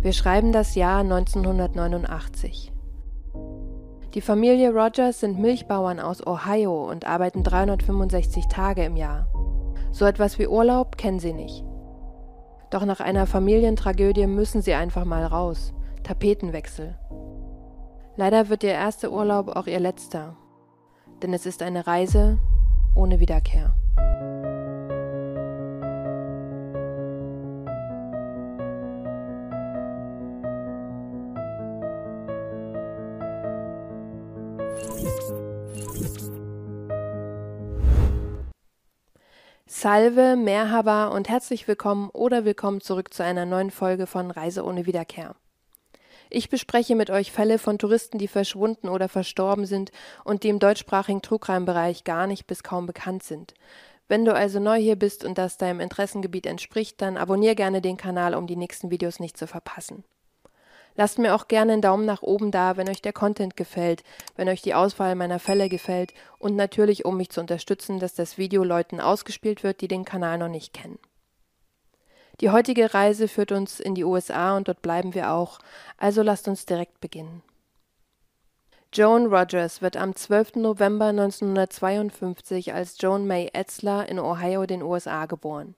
Wir schreiben das Jahr 1989. Die Familie Rogers sind Milchbauern aus Ohio und arbeiten 365 Tage im Jahr. So etwas wie Urlaub kennen sie nicht. Doch nach einer Familientragödie müssen sie einfach mal raus. Tapetenwechsel. Leider wird ihr erster Urlaub auch ihr letzter. Denn es ist eine Reise ohne Wiederkehr. Salve, Merhaba und herzlich willkommen oder willkommen zurück zu einer neuen Folge von Reise ohne Wiederkehr. Ich bespreche mit euch Fälle von Touristen, die verschwunden oder verstorben sind und die im deutschsprachigen Trugreimbereich gar nicht bis kaum bekannt sind. Wenn du also neu hier bist und das deinem Interessengebiet entspricht, dann abonniere gerne den Kanal, um die nächsten Videos nicht zu verpassen. Lasst mir auch gerne einen Daumen nach oben da, wenn euch der Content gefällt, wenn euch die Auswahl meiner Fälle gefällt und natürlich, um mich zu unterstützen, dass das Video Leuten ausgespielt wird, die den Kanal noch nicht kennen. Die heutige Reise führt uns in die USA und dort bleiben wir auch, also lasst uns direkt beginnen. Joan Rogers wird am 12. November 1952 als Joan May Etzler in Ohio, den USA, geboren.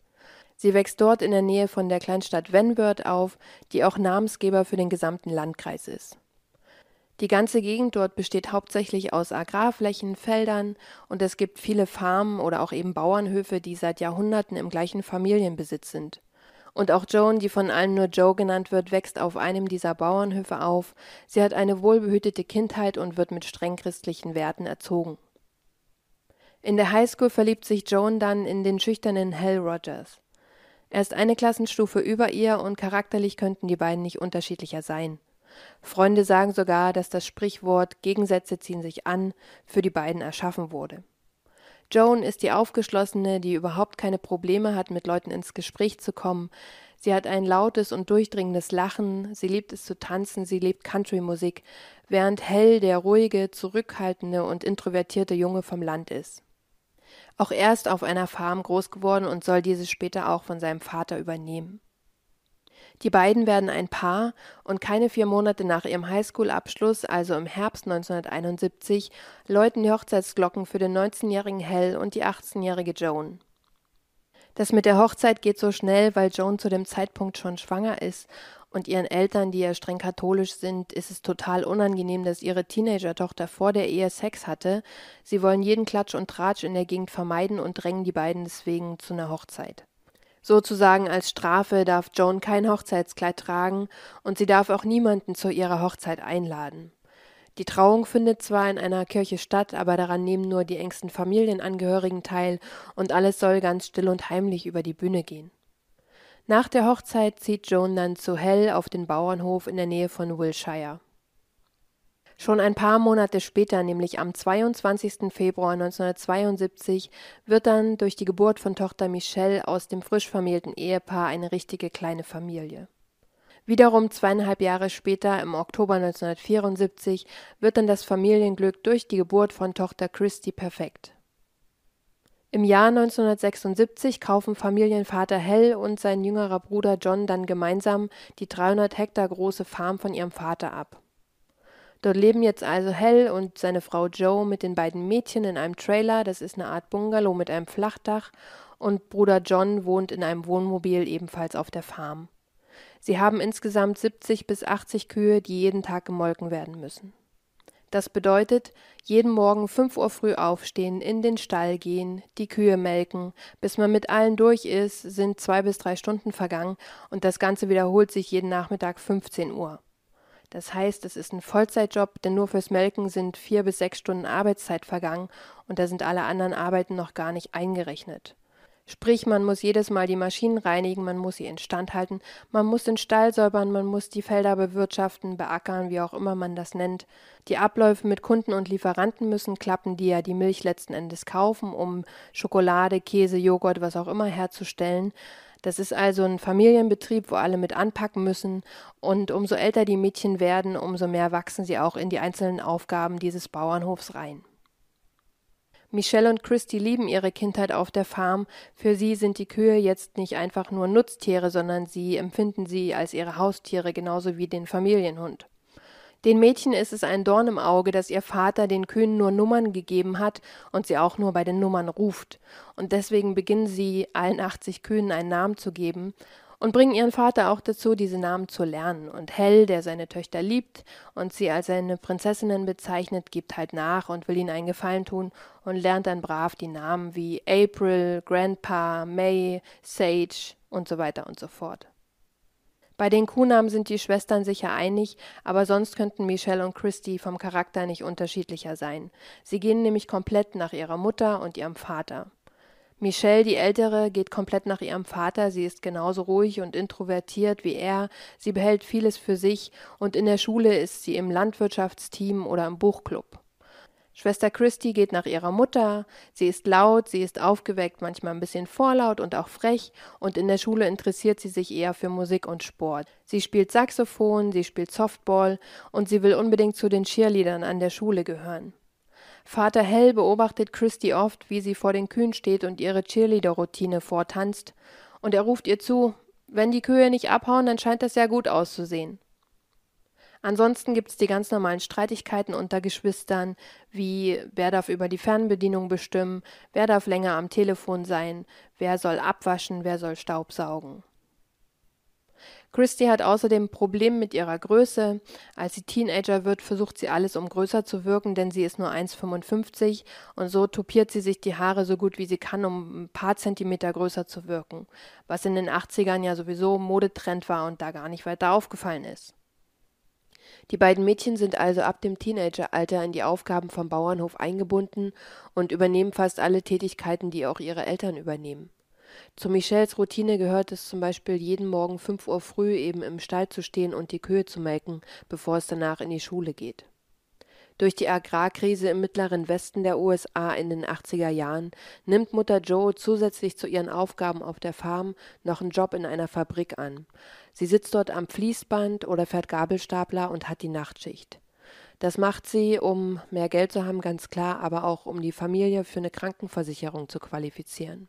Sie wächst dort in der Nähe von der Kleinstadt Wenworth auf, die auch Namensgeber für den gesamten Landkreis ist. Die ganze Gegend dort besteht hauptsächlich aus Agrarflächen, Feldern und es gibt viele Farmen oder auch eben Bauernhöfe, die seit Jahrhunderten im gleichen Familienbesitz sind. Und auch Joan, die von allen nur Joe genannt wird, wächst auf einem dieser Bauernhöfe auf. Sie hat eine wohlbehütete Kindheit und wird mit streng christlichen Werten erzogen. In der Highschool verliebt sich Joan dann in den schüchternen Hal Rogers. Er ist eine Klassenstufe über ihr und charakterlich könnten die beiden nicht unterschiedlicher sein. Freunde sagen sogar, dass das Sprichwort Gegensätze ziehen sich an für die beiden erschaffen wurde. Joan ist die Aufgeschlossene, die überhaupt keine Probleme hat, mit Leuten ins Gespräch zu kommen. Sie hat ein lautes und durchdringendes Lachen, sie liebt es zu tanzen, sie liebt Countrymusik, während Hell der ruhige, zurückhaltende und introvertierte Junge vom Land ist. Auch er ist auf einer Farm groß geworden und soll diese später auch von seinem Vater übernehmen. Die beiden werden ein Paar und keine vier Monate nach ihrem Highschool-Abschluss, also im Herbst 1971, läuten die Hochzeitsglocken für den 19-jährigen Hell und die 18-jährige Joan. Das mit der Hochzeit geht so schnell, weil Joan zu dem Zeitpunkt schon schwanger ist und ihren Eltern, die ja streng katholisch sind, ist es total unangenehm, dass ihre Teenager-Tochter vor der Ehe Sex hatte. Sie wollen jeden Klatsch und Tratsch in der Gegend vermeiden und drängen die beiden deswegen zu einer Hochzeit. Sozusagen als Strafe darf Joan kein Hochzeitskleid tragen und sie darf auch niemanden zu ihrer Hochzeit einladen. Die Trauung findet zwar in einer Kirche statt, aber daran nehmen nur die engsten Familienangehörigen teil und alles soll ganz still und heimlich über die Bühne gehen. Nach der Hochzeit zieht Joan dann zu Hell auf den Bauernhof in der Nähe von Wilshire. Schon ein paar Monate später, nämlich am 22. Februar 1972, wird dann durch die Geburt von Tochter Michelle aus dem frisch vermählten Ehepaar eine richtige kleine Familie. Wiederum zweieinhalb Jahre später, im Oktober 1974, wird dann das Familienglück durch die Geburt von Tochter Christy perfekt. Im Jahr 1976 kaufen Familienvater Hell und sein jüngerer Bruder John dann gemeinsam die 300 Hektar große Farm von ihrem Vater ab. Dort leben jetzt also Hell und seine Frau Joe mit den beiden Mädchen in einem Trailer, das ist eine Art Bungalow mit einem Flachdach, und Bruder John wohnt in einem Wohnmobil ebenfalls auf der Farm. Sie haben insgesamt 70 bis 80 Kühe, die jeden Tag gemolken werden müssen. Das bedeutet, jeden Morgen fünf Uhr früh aufstehen, in den Stall gehen, die Kühe melken. Bis man mit allen durch ist, sind zwei bis drei Stunden vergangen und das Ganze wiederholt sich jeden Nachmittag 15 Uhr. Das heißt, es ist ein Vollzeitjob, denn nur fürs Melken sind vier bis sechs Stunden Arbeitszeit vergangen und da sind alle anderen Arbeiten noch gar nicht eingerechnet. Sprich, man muss jedes Mal die Maschinen reinigen, man muss sie instand halten, man muss den Stall säubern, man muss die Felder bewirtschaften, beackern, wie auch immer man das nennt. Die Abläufe mit Kunden und Lieferanten müssen klappen, die ja die Milch letzten Endes kaufen, um Schokolade, Käse, Joghurt, was auch immer herzustellen. Das ist also ein Familienbetrieb, wo alle mit anpacken müssen. Und umso älter die Mädchen werden, umso mehr wachsen sie auch in die einzelnen Aufgaben dieses Bauernhofs rein. Michelle und Christy lieben ihre Kindheit auf der Farm. Für sie sind die Kühe jetzt nicht einfach nur Nutztiere, sondern sie empfinden sie als ihre Haustiere genauso wie den Familienhund. Den Mädchen ist es ein Dorn im Auge, dass ihr Vater den Kühen nur Nummern gegeben hat und sie auch nur bei den Nummern ruft. Und deswegen beginnen sie, allen 80 Kühen einen Namen zu geben und bringen ihren Vater auch dazu, diese Namen zu lernen. Und Hell, der seine Töchter liebt und sie als seine Prinzessinnen bezeichnet, gibt halt nach und will ihnen einen Gefallen tun und lernt dann brav die Namen wie April, Grandpa, May, Sage und so weiter und so fort. Bei den Kuhnamen sind die Schwestern sicher einig, aber sonst könnten Michelle und Christy vom Charakter nicht unterschiedlicher sein. Sie gehen nämlich komplett nach ihrer Mutter und ihrem Vater. Michelle, die Ältere, geht komplett nach ihrem Vater. Sie ist genauso ruhig und introvertiert wie er. Sie behält vieles für sich und in der Schule ist sie im Landwirtschaftsteam oder im Buchclub. Schwester Christy geht nach ihrer Mutter. Sie ist laut, sie ist aufgeweckt, manchmal ein bisschen vorlaut und auch frech. Und in der Schule interessiert sie sich eher für Musik und Sport. Sie spielt Saxophon, sie spielt Softball und sie will unbedingt zu den Cheerleadern an der Schule gehören. Vater Hell beobachtet Christy oft, wie sie vor den Kühen steht und ihre Cheerleader-Routine vortanzt, und er ruft ihr zu, wenn die Kühe nicht abhauen, dann scheint das ja gut auszusehen. Ansonsten gibt's die ganz normalen Streitigkeiten unter Geschwistern, wie wer darf über die Fernbedienung bestimmen, wer darf länger am Telefon sein, wer soll abwaschen, wer soll Staubsaugen. Christy hat außerdem Probleme mit ihrer Größe. Als sie Teenager wird, versucht sie alles, um größer zu wirken, denn sie ist nur 1,55 und so tupiert sie sich die Haare so gut wie sie kann, um ein paar Zentimeter größer zu wirken, was in den 80ern ja sowieso Modetrend war und da gar nicht weiter aufgefallen ist. Die beiden Mädchen sind also ab dem Teenageralter in die Aufgaben vom Bauernhof eingebunden und übernehmen fast alle Tätigkeiten, die auch ihre Eltern übernehmen. Zu Michels Routine gehört es zum Beispiel, jeden Morgen fünf Uhr früh eben im Stall zu stehen und die Kühe zu melken, bevor es danach in die Schule geht. Durch die Agrarkrise im mittleren Westen der USA in den 80er Jahren nimmt Mutter Joe zusätzlich zu ihren Aufgaben auf der Farm noch einen Job in einer Fabrik an. Sie sitzt dort am Fließband oder fährt Gabelstapler und hat die Nachtschicht. Das macht sie, um mehr Geld zu haben, ganz klar, aber auch um die Familie für eine Krankenversicherung zu qualifizieren.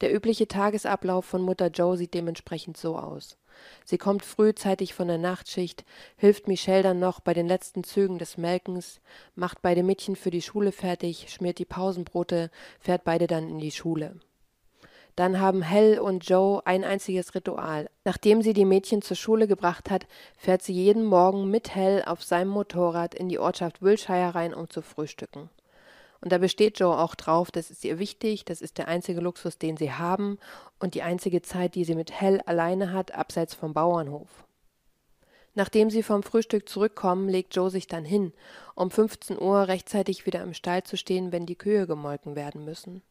Der übliche Tagesablauf von Mutter Joe sieht dementsprechend so aus. Sie kommt frühzeitig von der Nachtschicht, hilft Michelle dann noch bei den letzten Zügen des Melkens, macht beide Mädchen für die Schule fertig, schmiert die Pausenbrote, fährt beide dann in die Schule. Dann haben Hell und Joe ein einziges Ritual. Nachdem sie die Mädchen zur Schule gebracht hat, fährt sie jeden Morgen mit Hell auf seinem Motorrad in die Ortschaft Wilshire rein, um zu frühstücken. Und da besteht Joe auch drauf, das ist ihr wichtig, das ist der einzige Luxus, den sie haben und die einzige Zeit, die sie mit Hell alleine hat, abseits vom Bauernhof. Nachdem sie vom Frühstück zurückkommen, legt Joe sich dann hin, um 15 Uhr rechtzeitig wieder im Stall zu stehen, wenn die Kühe gemolken werden müssen.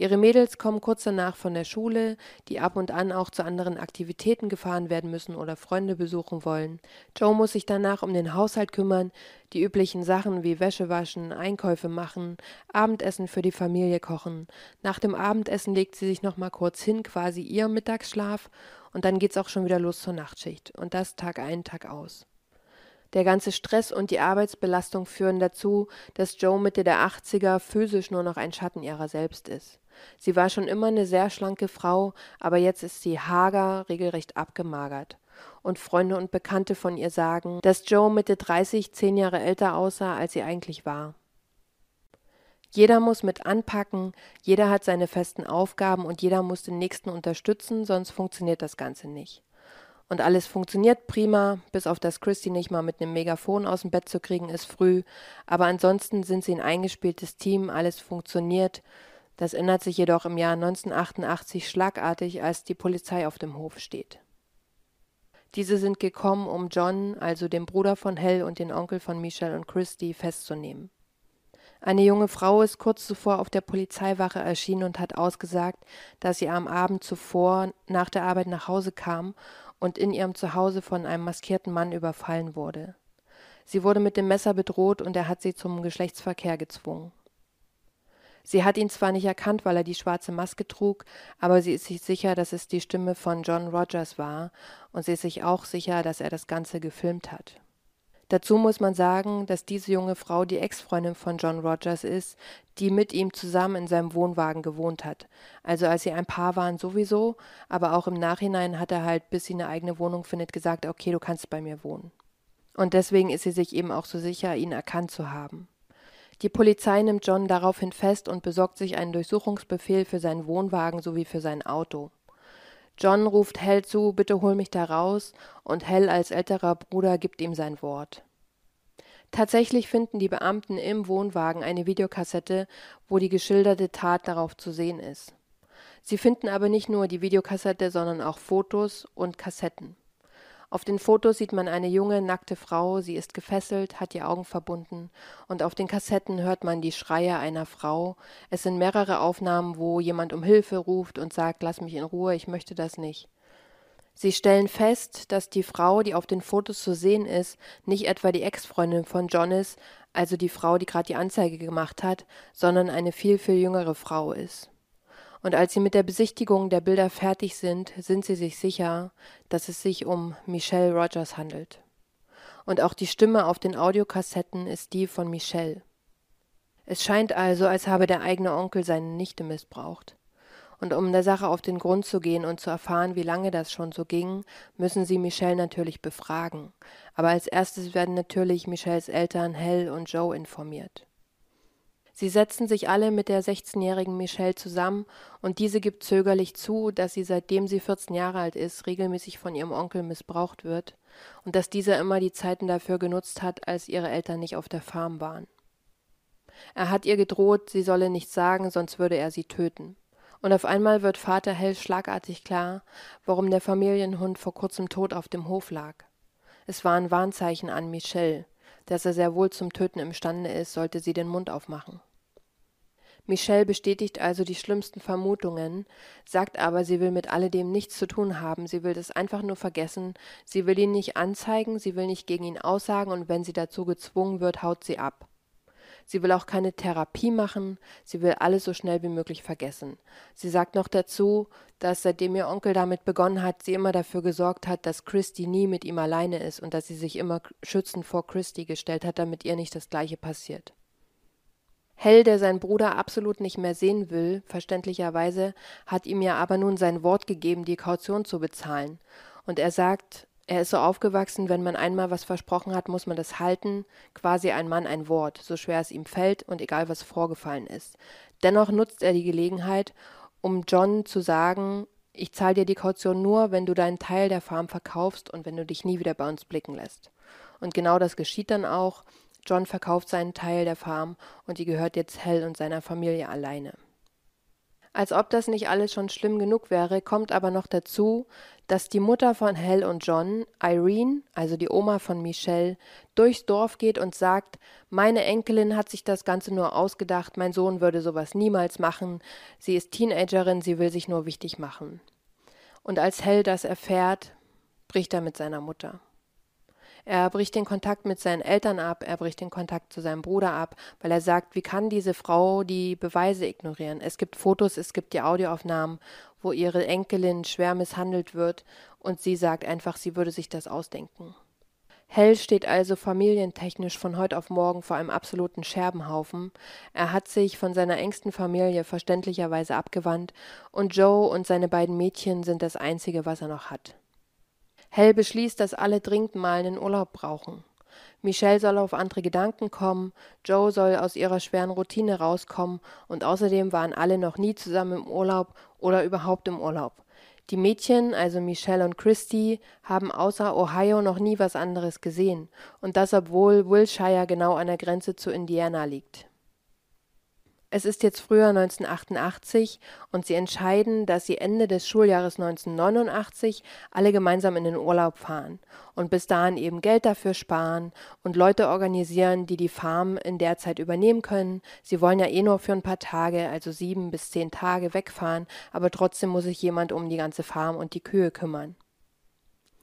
Ihre Mädels kommen kurz danach von der Schule, die ab und an auch zu anderen Aktivitäten gefahren werden müssen oder Freunde besuchen wollen. Joe muss sich danach um den Haushalt kümmern, die üblichen Sachen wie Wäsche waschen, Einkäufe machen, Abendessen für die Familie kochen. Nach dem Abendessen legt sie sich noch mal kurz hin, quasi ihr Mittagsschlaf, und dann geht's auch schon wieder los zur Nachtschicht. Und das Tag ein, Tag aus. Der ganze Stress und die Arbeitsbelastung führen dazu, dass Joe Mitte der 80er physisch nur noch ein Schatten ihrer selbst ist. Sie war schon immer eine sehr schlanke Frau, aber jetzt ist sie hager, regelrecht abgemagert. Und Freunde und Bekannte von ihr sagen, dass Joe Mitte 30 zehn Jahre älter aussah, als sie eigentlich war. Jeder muss mit anpacken, jeder hat seine festen Aufgaben und jeder muss den Nächsten unterstützen, sonst funktioniert das Ganze nicht. Und alles funktioniert prima, bis auf das Christy nicht mal mit einem Megafon aus dem Bett zu kriegen ist früh. Aber ansonsten sind sie ein eingespieltes Team, alles funktioniert. Das ändert sich jedoch im Jahr 1988 schlagartig, als die Polizei auf dem Hof steht. Diese sind gekommen, um John, also den Bruder von Hell und den Onkel von Michelle und Christy, festzunehmen. Eine junge Frau ist kurz zuvor auf der Polizeiwache erschienen und hat ausgesagt, dass sie am Abend zuvor nach der Arbeit nach Hause kam und in ihrem Zuhause von einem maskierten Mann überfallen wurde. Sie wurde mit dem Messer bedroht und er hat sie zum Geschlechtsverkehr gezwungen. Sie hat ihn zwar nicht erkannt, weil er die schwarze Maske trug, aber sie ist sich sicher, dass es die Stimme von John Rogers war, und sie ist sich auch sicher, dass er das Ganze gefilmt hat. Dazu muss man sagen, dass diese junge Frau die Ex-Freundin von John Rogers ist, die mit ihm zusammen in seinem Wohnwagen gewohnt hat. Also als sie ein Paar waren sowieso, aber auch im Nachhinein hat er halt, bis sie eine eigene Wohnung findet, gesagt, okay, du kannst bei mir wohnen. Und deswegen ist sie sich eben auch so sicher, ihn erkannt zu haben. Die Polizei nimmt John daraufhin fest und besorgt sich einen Durchsuchungsbefehl für seinen Wohnwagen sowie für sein Auto. John ruft Hell zu, bitte hol mich da raus, und Hell als älterer Bruder gibt ihm sein Wort. Tatsächlich finden die Beamten im Wohnwagen eine Videokassette, wo die geschilderte Tat darauf zu sehen ist. Sie finden aber nicht nur die Videokassette, sondern auch Fotos und Kassetten. Auf den Fotos sieht man eine junge, nackte Frau, sie ist gefesselt, hat die Augen verbunden, und auf den Kassetten hört man die Schreie einer Frau. Es sind mehrere Aufnahmen, wo jemand um Hilfe ruft und sagt, lass mich in Ruhe, ich möchte das nicht. Sie stellen fest, dass die Frau, die auf den Fotos zu sehen ist, nicht etwa die Ex-Freundin von John ist, also die Frau, die gerade die Anzeige gemacht hat, sondern eine viel, viel jüngere Frau ist und als sie mit der Besichtigung der Bilder fertig sind, sind sie sich sicher, dass es sich um Michelle Rogers handelt. Und auch die Stimme auf den Audiokassetten ist die von Michelle. Es scheint also, als habe der eigene Onkel seine Nichte missbraucht. Und um der Sache auf den Grund zu gehen und zu erfahren, wie lange das schon so ging, müssen sie Michelle natürlich befragen. Aber als erstes werden natürlich Michelles Eltern Hell und Joe informiert. Sie setzen sich alle mit der 16-jährigen Michelle zusammen und diese gibt zögerlich zu, dass sie seitdem sie 14 Jahre alt ist, regelmäßig von ihrem Onkel missbraucht wird und dass dieser immer die Zeiten dafür genutzt hat, als ihre Eltern nicht auf der Farm waren. Er hat ihr gedroht, sie solle nichts sagen, sonst würde er sie töten. Und auf einmal wird Vater Hell schlagartig klar, warum der Familienhund vor kurzem tot auf dem Hof lag. Es war ein Warnzeichen an Michelle, dass er sehr wohl zum Töten imstande ist, sollte sie den Mund aufmachen. Michelle bestätigt also die schlimmsten Vermutungen, sagt aber, sie will mit alledem nichts zu tun haben, sie will das einfach nur vergessen, sie will ihn nicht anzeigen, sie will nicht gegen ihn aussagen und wenn sie dazu gezwungen wird, haut sie ab. Sie will auch keine Therapie machen, sie will alles so schnell wie möglich vergessen. Sie sagt noch dazu, dass seitdem ihr Onkel damit begonnen hat, sie immer dafür gesorgt hat, dass Christy nie mit ihm alleine ist und dass sie sich immer schützend vor Christy gestellt hat, damit ihr nicht das gleiche passiert. Hell, der seinen Bruder absolut nicht mehr sehen will, verständlicherweise, hat ihm ja aber nun sein Wort gegeben, die Kaution zu bezahlen. Und er sagt, er ist so aufgewachsen, wenn man einmal was versprochen hat, muss man das halten, quasi ein Mann ein Wort, so schwer es ihm fällt und egal was vorgefallen ist. Dennoch nutzt er die Gelegenheit, um John zu sagen, ich zahle dir die Kaution nur, wenn du deinen Teil der Farm verkaufst und wenn du dich nie wieder bei uns blicken lässt. Und genau das geschieht dann auch. John verkauft seinen Teil der Farm und die gehört jetzt Hell und seiner Familie alleine. Als ob das nicht alles schon schlimm genug wäre, kommt aber noch dazu, dass die Mutter von Hell und John, Irene, also die Oma von Michelle, durchs Dorf geht und sagt, meine Enkelin hat sich das Ganze nur ausgedacht, mein Sohn würde sowas niemals machen, sie ist Teenagerin, sie will sich nur wichtig machen. Und als Hell das erfährt, bricht er mit seiner Mutter. Er bricht den Kontakt mit seinen Eltern ab, er bricht den Kontakt zu seinem Bruder ab, weil er sagt, wie kann diese Frau die Beweise ignorieren? Es gibt Fotos, es gibt die Audioaufnahmen, wo ihre Enkelin schwer misshandelt wird und sie sagt einfach, sie würde sich das ausdenken. Hell steht also familientechnisch von heute auf morgen vor einem absoluten Scherbenhaufen. Er hat sich von seiner engsten Familie verständlicherweise abgewandt und Joe und seine beiden Mädchen sind das einzige, was er noch hat. Hell beschließt, dass alle dringend mal einen Urlaub brauchen. Michelle soll auf andere Gedanken kommen, Joe soll aus ihrer schweren Routine rauskommen und außerdem waren alle noch nie zusammen im Urlaub oder überhaupt im Urlaub. Die Mädchen, also Michelle und Christy, haben außer Ohio noch nie was anderes gesehen, und das obwohl Wilshire genau an der Grenze zu Indiana liegt. Es ist jetzt Frühjahr 1988 und sie entscheiden, dass sie Ende des Schuljahres 1989 alle gemeinsam in den Urlaub fahren und bis dahin eben Geld dafür sparen und Leute organisieren, die die Farm in der Zeit übernehmen können. Sie wollen ja eh nur für ein paar Tage, also sieben bis zehn Tage wegfahren, aber trotzdem muss sich jemand um die ganze Farm und die Kühe kümmern.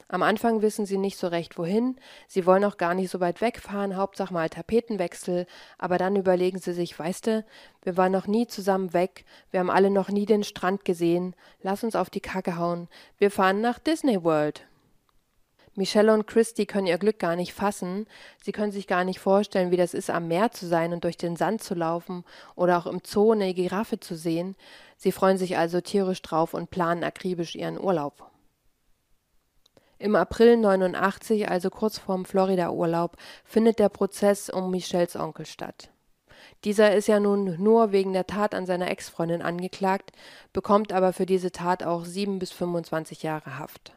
Am Anfang wissen sie nicht so recht wohin, sie wollen auch gar nicht so weit wegfahren, Hauptsache mal Tapetenwechsel, aber dann überlegen sie sich, weißte, wir waren noch nie zusammen weg, wir haben alle noch nie den Strand gesehen, lass uns auf die Kacke hauen, wir fahren nach Disney World. Michelle und Christy können ihr Glück gar nicht fassen. Sie können sich gar nicht vorstellen, wie das ist, am Meer zu sein und durch den Sand zu laufen oder auch im Zoo eine Giraffe zu sehen. Sie freuen sich also tierisch drauf und planen akribisch ihren Urlaub. Im April 89, also kurz vorm Florida-Urlaub, findet der Prozess um Michelles Onkel statt. Dieser ist ja nun nur wegen der Tat an seiner Ex-Freundin angeklagt, bekommt aber für diese Tat auch sieben bis 25 Jahre Haft.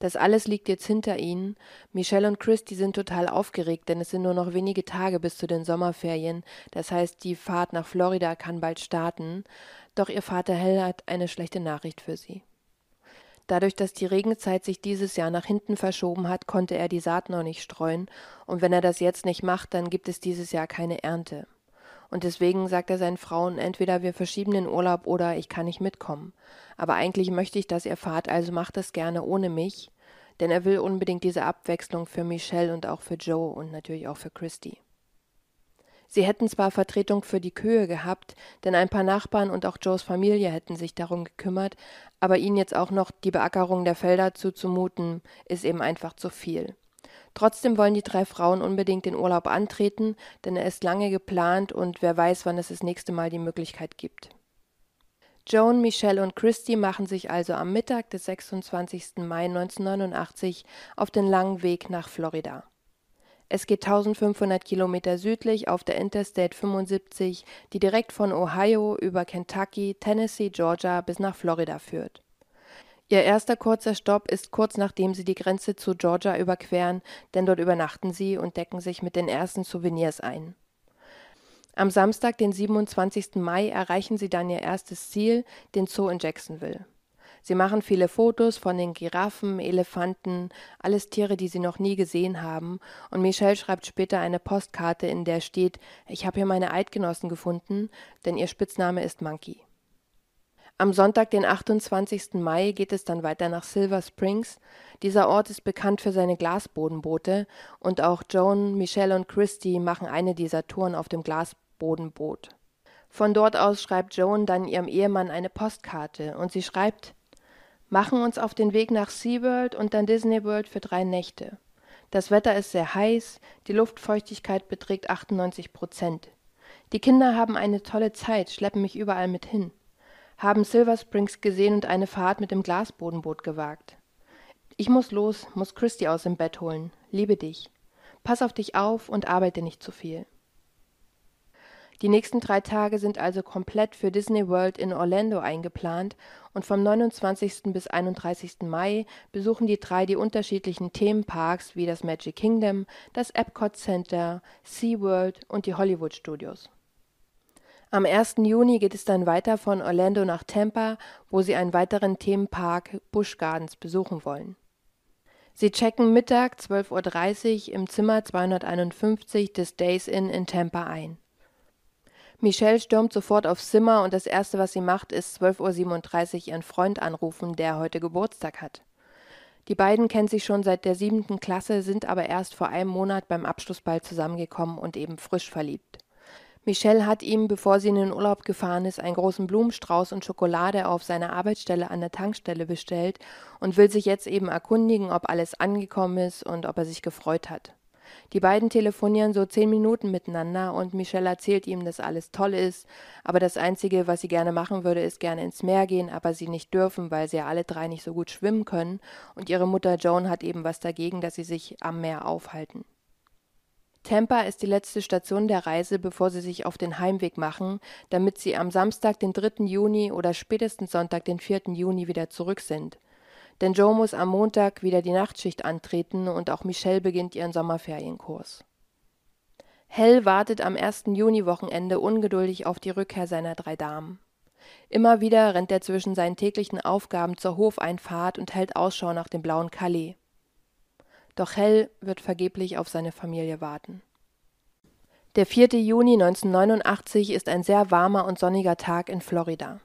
Das alles liegt jetzt hinter ihnen. Michelle und Christy sind total aufgeregt, denn es sind nur noch wenige Tage bis zu den Sommerferien. Das heißt, die Fahrt nach Florida kann bald starten. Doch ihr Vater Hell hat eine schlechte Nachricht für sie. Dadurch, dass die Regenzeit sich dieses Jahr nach hinten verschoben hat, konnte er die Saat noch nicht streuen, und wenn er das jetzt nicht macht, dann gibt es dieses Jahr keine Ernte. Und deswegen sagt er seinen Frauen, entweder wir verschieben den Urlaub oder ich kann nicht mitkommen. Aber eigentlich möchte ich, dass ihr fahrt, also macht das gerne ohne mich, denn er will unbedingt diese Abwechslung für Michelle und auch für Joe und natürlich auch für Christy. Sie hätten zwar Vertretung für die Kühe gehabt, denn ein paar Nachbarn und auch Joes Familie hätten sich darum gekümmert, aber ihnen jetzt auch noch die Beackerung der Felder zuzumuten, ist eben einfach zu viel. Trotzdem wollen die drei Frauen unbedingt den Urlaub antreten, denn er ist lange geplant und wer weiß, wann es das nächste Mal die Möglichkeit gibt. Joan, Michelle und Christy machen sich also am Mittag des 26. Mai 1989 auf den langen Weg nach Florida. Es geht 1500 Kilometer südlich auf der Interstate 75, die direkt von Ohio über Kentucky, Tennessee, Georgia bis nach Florida führt. Ihr erster kurzer Stopp ist kurz nachdem sie die Grenze zu Georgia überqueren, denn dort übernachten sie und decken sich mit den ersten Souvenirs ein. Am Samstag, den 27. Mai, erreichen sie dann ihr erstes Ziel, den Zoo in Jacksonville. Sie machen viele Fotos von den Giraffen, Elefanten, alles Tiere, die sie noch nie gesehen haben, und Michelle schreibt später eine Postkarte, in der steht Ich habe hier meine Eidgenossen gefunden, denn ihr Spitzname ist Monkey. Am Sonntag, den 28. Mai, geht es dann weiter nach Silver Springs. Dieser Ort ist bekannt für seine Glasbodenboote und auch Joan, Michelle und Christy machen eine dieser Touren auf dem Glasbodenboot. Von dort aus schreibt Joan dann ihrem Ehemann eine Postkarte und sie schreibt machen uns auf den Weg nach SeaWorld und dann Disney World für drei Nächte. Das Wetter ist sehr heiß, die Luftfeuchtigkeit beträgt 98 Prozent. Die Kinder haben eine tolle Zeit, schleppen mich überall mit hin. Haben Silver Springs gesehen und eine Fahrt mit dem Glasbodenboot gewagt. Ich muss los, muss Christy aus dem Bett holen. Liebe dich. Pass auf dich auf und arbeite nicht zu viel. Die nächsten drei Tage sind also komplett für Disney World in Orlando eingeplant und vom 29. bis 31. Mai besuchen die drei die unterschiedlichen Themenparks wie das Magic Kingdom, das Epcot Center, SeaWorld und die Hollywood Studios. Am 1. Juni geht es dann weiter von Orlando nach Tampa, wo sie einen weiteren Themenpark Busch Gardens besuchen wollen. Sie checken Mittag 12.30 Uhr im Zimmer 251 des Days Inn in Tampa ein. Michelle stürmt sofort aufs Zimmer und das Erste, was sie macht, ist 12.37 Uhr ihren Freund anrufen, der heute Geburtstag hat. Die beiden kennen sich schon seit der siebenten Klasse, sind aber erst vor einem Monat beim Abschlussball zusammengekommen und eben frisch verliebt. Michelle hat ihm, bevor sie in den Urlaub gefahren ist, einen großen Blumenstrauß und Schokolade auf seiner Arbeitsstelle an der Tankstelle bestellt und will sich jetzt eben erkundigen, ob alles angekommen ist und ob er sich gefreut hat. Die beiden telefonieren so zehn Minuten miteinander und Michelle erzählt ihm, dass alles toll ist, aber das Einzige, was sie gerne machen würde, ist gerne ins Meer gehen, aber sie nicht dürfen, weil sie ja alle drei nicht so gut schwimmen können und ihre Mutter Joan hat eben was dagegen, dass sie sich am Meer aufhalten. Tampa ist die letzte Station der Reise, bevor sie sich auf den Heimweg machen, damit sie am Samstag, den 3. Juni oder spätestens Sonntag, den 4. Juni wieder zurück sind denn Joe muss am Montag wieder die Nachtschicht antreten und auch Michelle beginnt ihren Sommerferienkurs. Hell wartet am ersten Juniwochenende ungeduldig auf die Rückkehr seiner drei Damen. Immer wieder rennt er zwischen seinen täglichen Aufgaben zur Hofeinfahrt und hält Ausschau nach dem blauen Calais. Doch Hell wird vergeblich auf seine Familie warten. Der 4. Juni 1989 ist ein sehr warmer und sonniger Tag in Florida.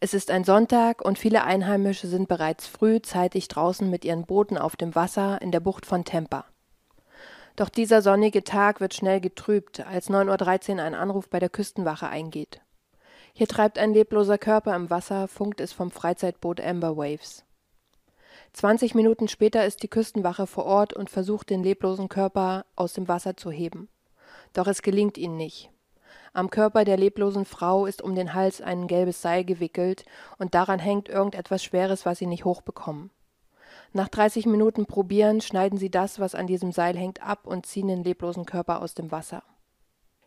Es ist ein Sonntag und viele Einheimische sind bereits frühzeitig draußen mit ihren Booten auf dem Wasser in der Bucht von Tampa. Doch dieser sonnige Tag wird schnell getrübt, als 9.13 Uhr ein Anruf bei der Küstenwache eingeht. Hier treibt ein lebloser Körper im Wasser, funkt es vom Freizeitboot Amber Waves. 20 Minuten später ist die Küstenwache vor Ort und versucht, den leblosen Körper aus dem Wasser zu heben. Doch es gelingt ihnen nicht. Am Körper der leblosen Frau ist um den Hals ein gelbes Seil gewickelt und daran hängt irgendetwas Schweres, was sie nicht hochbekommen. Nach 30 Minuten Probieren schneiden sie das, was an diesem Seil hängt, ab und ziehen den leblosen Körper aus dem Wasser.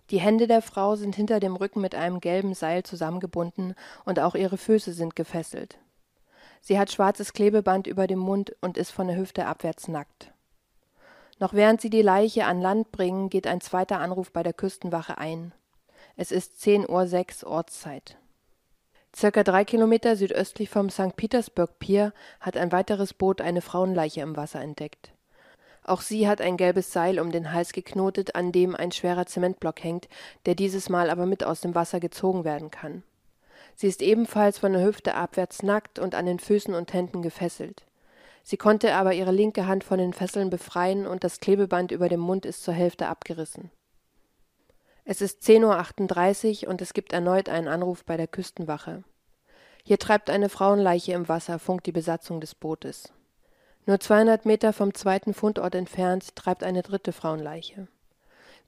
Die Hände der Frau sind hinter dem Rücken mit einem gelben Seil zusammengebunden und auch ihre Füße sind gefesselt. Sie hat schwarzes Klebeband über dem Mund und ist von der Hüfte abwärts nackt. Noch während sie die Leiche an Land bringen, geht ein zweiter Anruf bei der Küstenwache ein. Es ist 10.06 Uhr Ortszeit. Circa drei Kilometer südöstlich vom St. Petersburg Pier hat ein weiteres Boot eine Frauenleiche im Wasser entdeckt. Auch sie hat ein gelbes Seil um den Hals geknotet, an dem ein schwerer Zementblock hängt, der dieses Mal aber mit aus dem Wasser gezogen werden kann. Sie ist ebenfalls von der Hüfte abwärts nackt und an den Füßen und Händen gefesselt. Sie konnte aber ihre linke Hand von den Fesseln befreien und das Klebeband über dem Mund ist zur Hälfte abgerissen. Es ist 10.38 Uhr und es gibt erneut einen Anruf bei der Küstenwache. Hier treibt eine Frauenleiche im Wasser, funkt die Besatzung des Bootes. Nur 200 Meter vom zweiten Fundort entfernt treibt eine dritte Frauenleiche.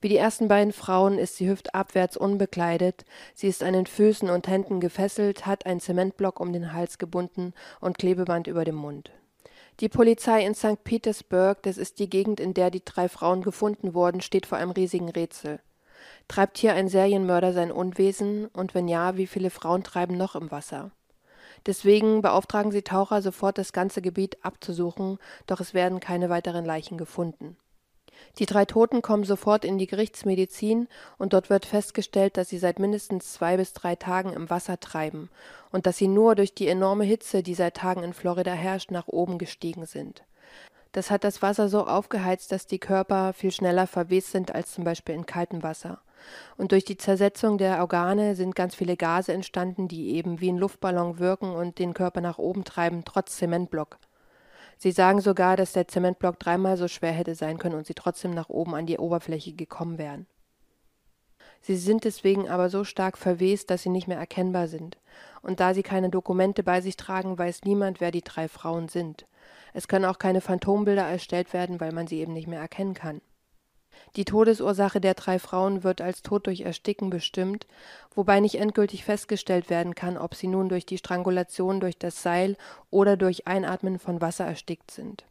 Wie die ersten beiden Frauen ist sie hüftabwärts unbekleidet, sie ist an den Füßen und Händen gefesselt, hat einen Zementblock um den Hals gebunden und Klebeband über dem Mund. Die Polizei in St. Petersburg, das ist die Gegend, in der die drei Frauen gefunden wurden, steht vor einem riesigen Rätsel. Treibt hier ein Serienmörder sein Unwesen und wenn ja, wie viele Frauen treiben noch im Wasser? Deswegen beauftragen sie Taucher sofort das ganze Gebiet abzusuchen, doch es werden keine weiteren Leichen gefunden. Die drei Toten kommen sofort in die Gerichtsmedizin und dort wird festgestellt, dass sie seit mindestens zwei bis drei Tagen im Wasser treiben und dass sie nur durch die enorme Hitze, die seit Tagen in Florida herrscht, nach oben gestiegen sind. Das hat das Wasser so aufgeheizt, dass die Körper viel schneller verwest sind als zum Beispiel in kaltem Wasser. Und durch die Zersetzung der Organe sind ganz viele Gase entstanden, die eben wie ein Luftballon wirken und den Körper nach oben treiben, trotz Zementblock. Sie sagen sogar, dass der Zementblock dreimal so schwer hätte sein können und sie trotzdem nach oben an die Oberfläche gekommen wären. Sie sind deswegen aber so stark verwest, dass sie nicht mehr erkennbar sind. Und da sie keine Dokumente bei sich tragen, weiß niemand, wer die drei Frauen sind. Es können auch keine Phantombilder erstellt werden, weil man sie eben nicht mehr erkennen kann. Die Todesursache der drei Frauen wird als Tod durch Ersticken bestimmt, wobei nicht endgültig festgestellt werden kann, ob sie nun durch die Strangulation durch das Seil oder durch Einatmen von Wasser erstickt sind.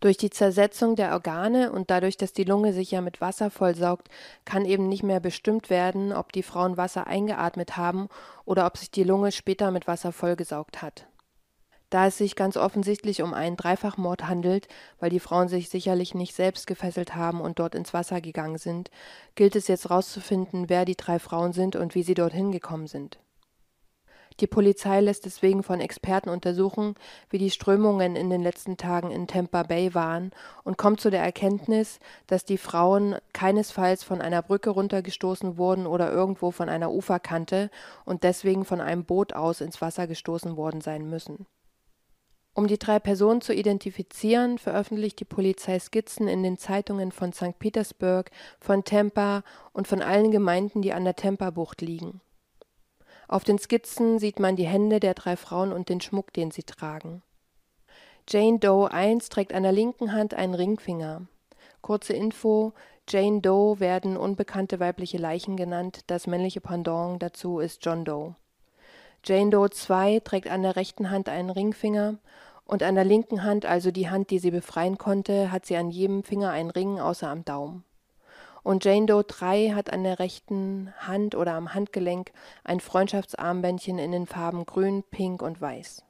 Durch die Zersetzung der Organe und dadurch, dass die Lunge sich ja mit Wasser vollsaugt, kann eben nicht mehr bestimmt werden, ob die Frauen Wasser eingeatmet haben oder ob sich die Lunge später mit Wasser vollgesaugt hat. Da es sich ganz offensichtlich um einen Dreifachmord handelt, weil die Frauen sich sicherlich nicht selbst gefesselt haben und dort ins Wasser gegangen sind, gilt es jetzt herauszufinden, wer die drei Frauen sind und wie sie dorthin gekommen sind. Die Polizei lässt deswegen von Experten untersuchen, wie die Strömungen in den letzten Tagen in Tampa Bay waren und kommt zu der Erkenntnis, dass die Frauen keinesfalls von einer Brücke runtergestoßen wurden oder irgendwo von einer Uferkante und deswegen von einem Boot aus ins Wasser gestoßen worden sein müssen. Um die drei Personen zu identifizieren, veröffentlicht die Polizei Skizzen in den Zeitungen von St. Petersburg, von Tampa und von allen Gemeinden, die an der Tampa-Bucht liegen. Auf den Skizzen sieht man die Hände der drei Frauen und den Schmuck, den sie tragen. Jane Doe 1 trägt an der linken Hand einen Ringfinger. Kurze Info: Jane Doe werden unbekannte weibliche Leichen genannt, das männliche Pendant dazu ist John Doe. Jane Doe 2 trägt an der rechten Hand einen Ringfinger und an der linken Hand, also die Hand, die sie befreien konnte, hat sie an jedem Finger einen Ring außer am Daumen. Und Jane Doe 3 hat an der rechten Hand oder am Handgelenk ein Freundschaftsarmbändchen in den Farben grün, pink und weiß.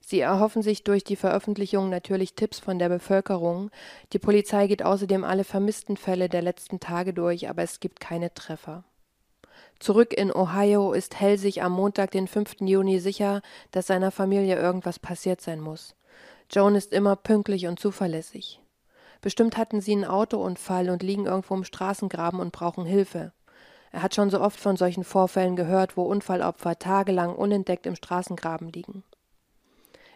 Sie erhoffen sich durch die Veröffentlichung natürlich Tipps von der Bevölkerung. Die Polizei geht außerdem alle vermissten Fälle der letzten Tage durch, aber es gibt keine Treffer. Zurück in Ohio ist Hell sich am Montag, den 5. Juni sicher, dass seiner Familie irgendwas passiert sein muss. Joan ist immer pünktlich und zuverlässig. Bestimmt hatten sie einen Autounfall und liegen irgendwo im Straßengraben und brauchen Hilfe. Er hat schon so oft von solchen Vorfällen gehört, wo Unfallopfer tagelang unentdeckt im Straßengraben liegen.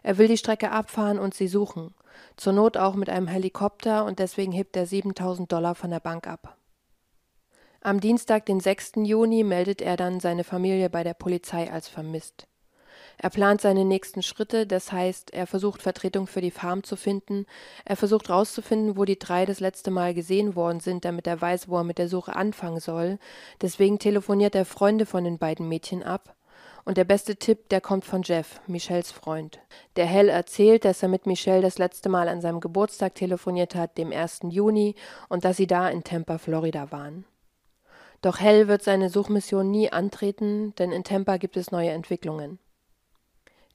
Er will die Strecke abfahren und sie suchen, zur Not auch mit einem Helikopter und deswegen hebt er 7000 Dollar von der Bank ab. Am Dienstag, den 6. Juni, meldet er dann seine Familie bei der Polizei als vermisst. Er plant seine nächsten Schritte, das heißt, er versucht Vertretung für die Farm zu finden, er versucht herauszufinden, wo die drei das letzte Mal gesehen worden sind, damit er weiß, wo er mit der Suche anfangen soll. Deswegen telefoniert er Freunde von den beiden Mädchen ab und der beste Tipp, der kommt von Jeff, Michelles Freund. Der Hell erzählt, dass er mit Michelle das letzte Mal an seinem Geburtstag telefoniert hat, dem 1. Juni, und dass sie da in Tampa, Florida waren. Doch Hell wird seine Suchmission nie antreten, denn in Tampa gibt es neue Entwicklungen.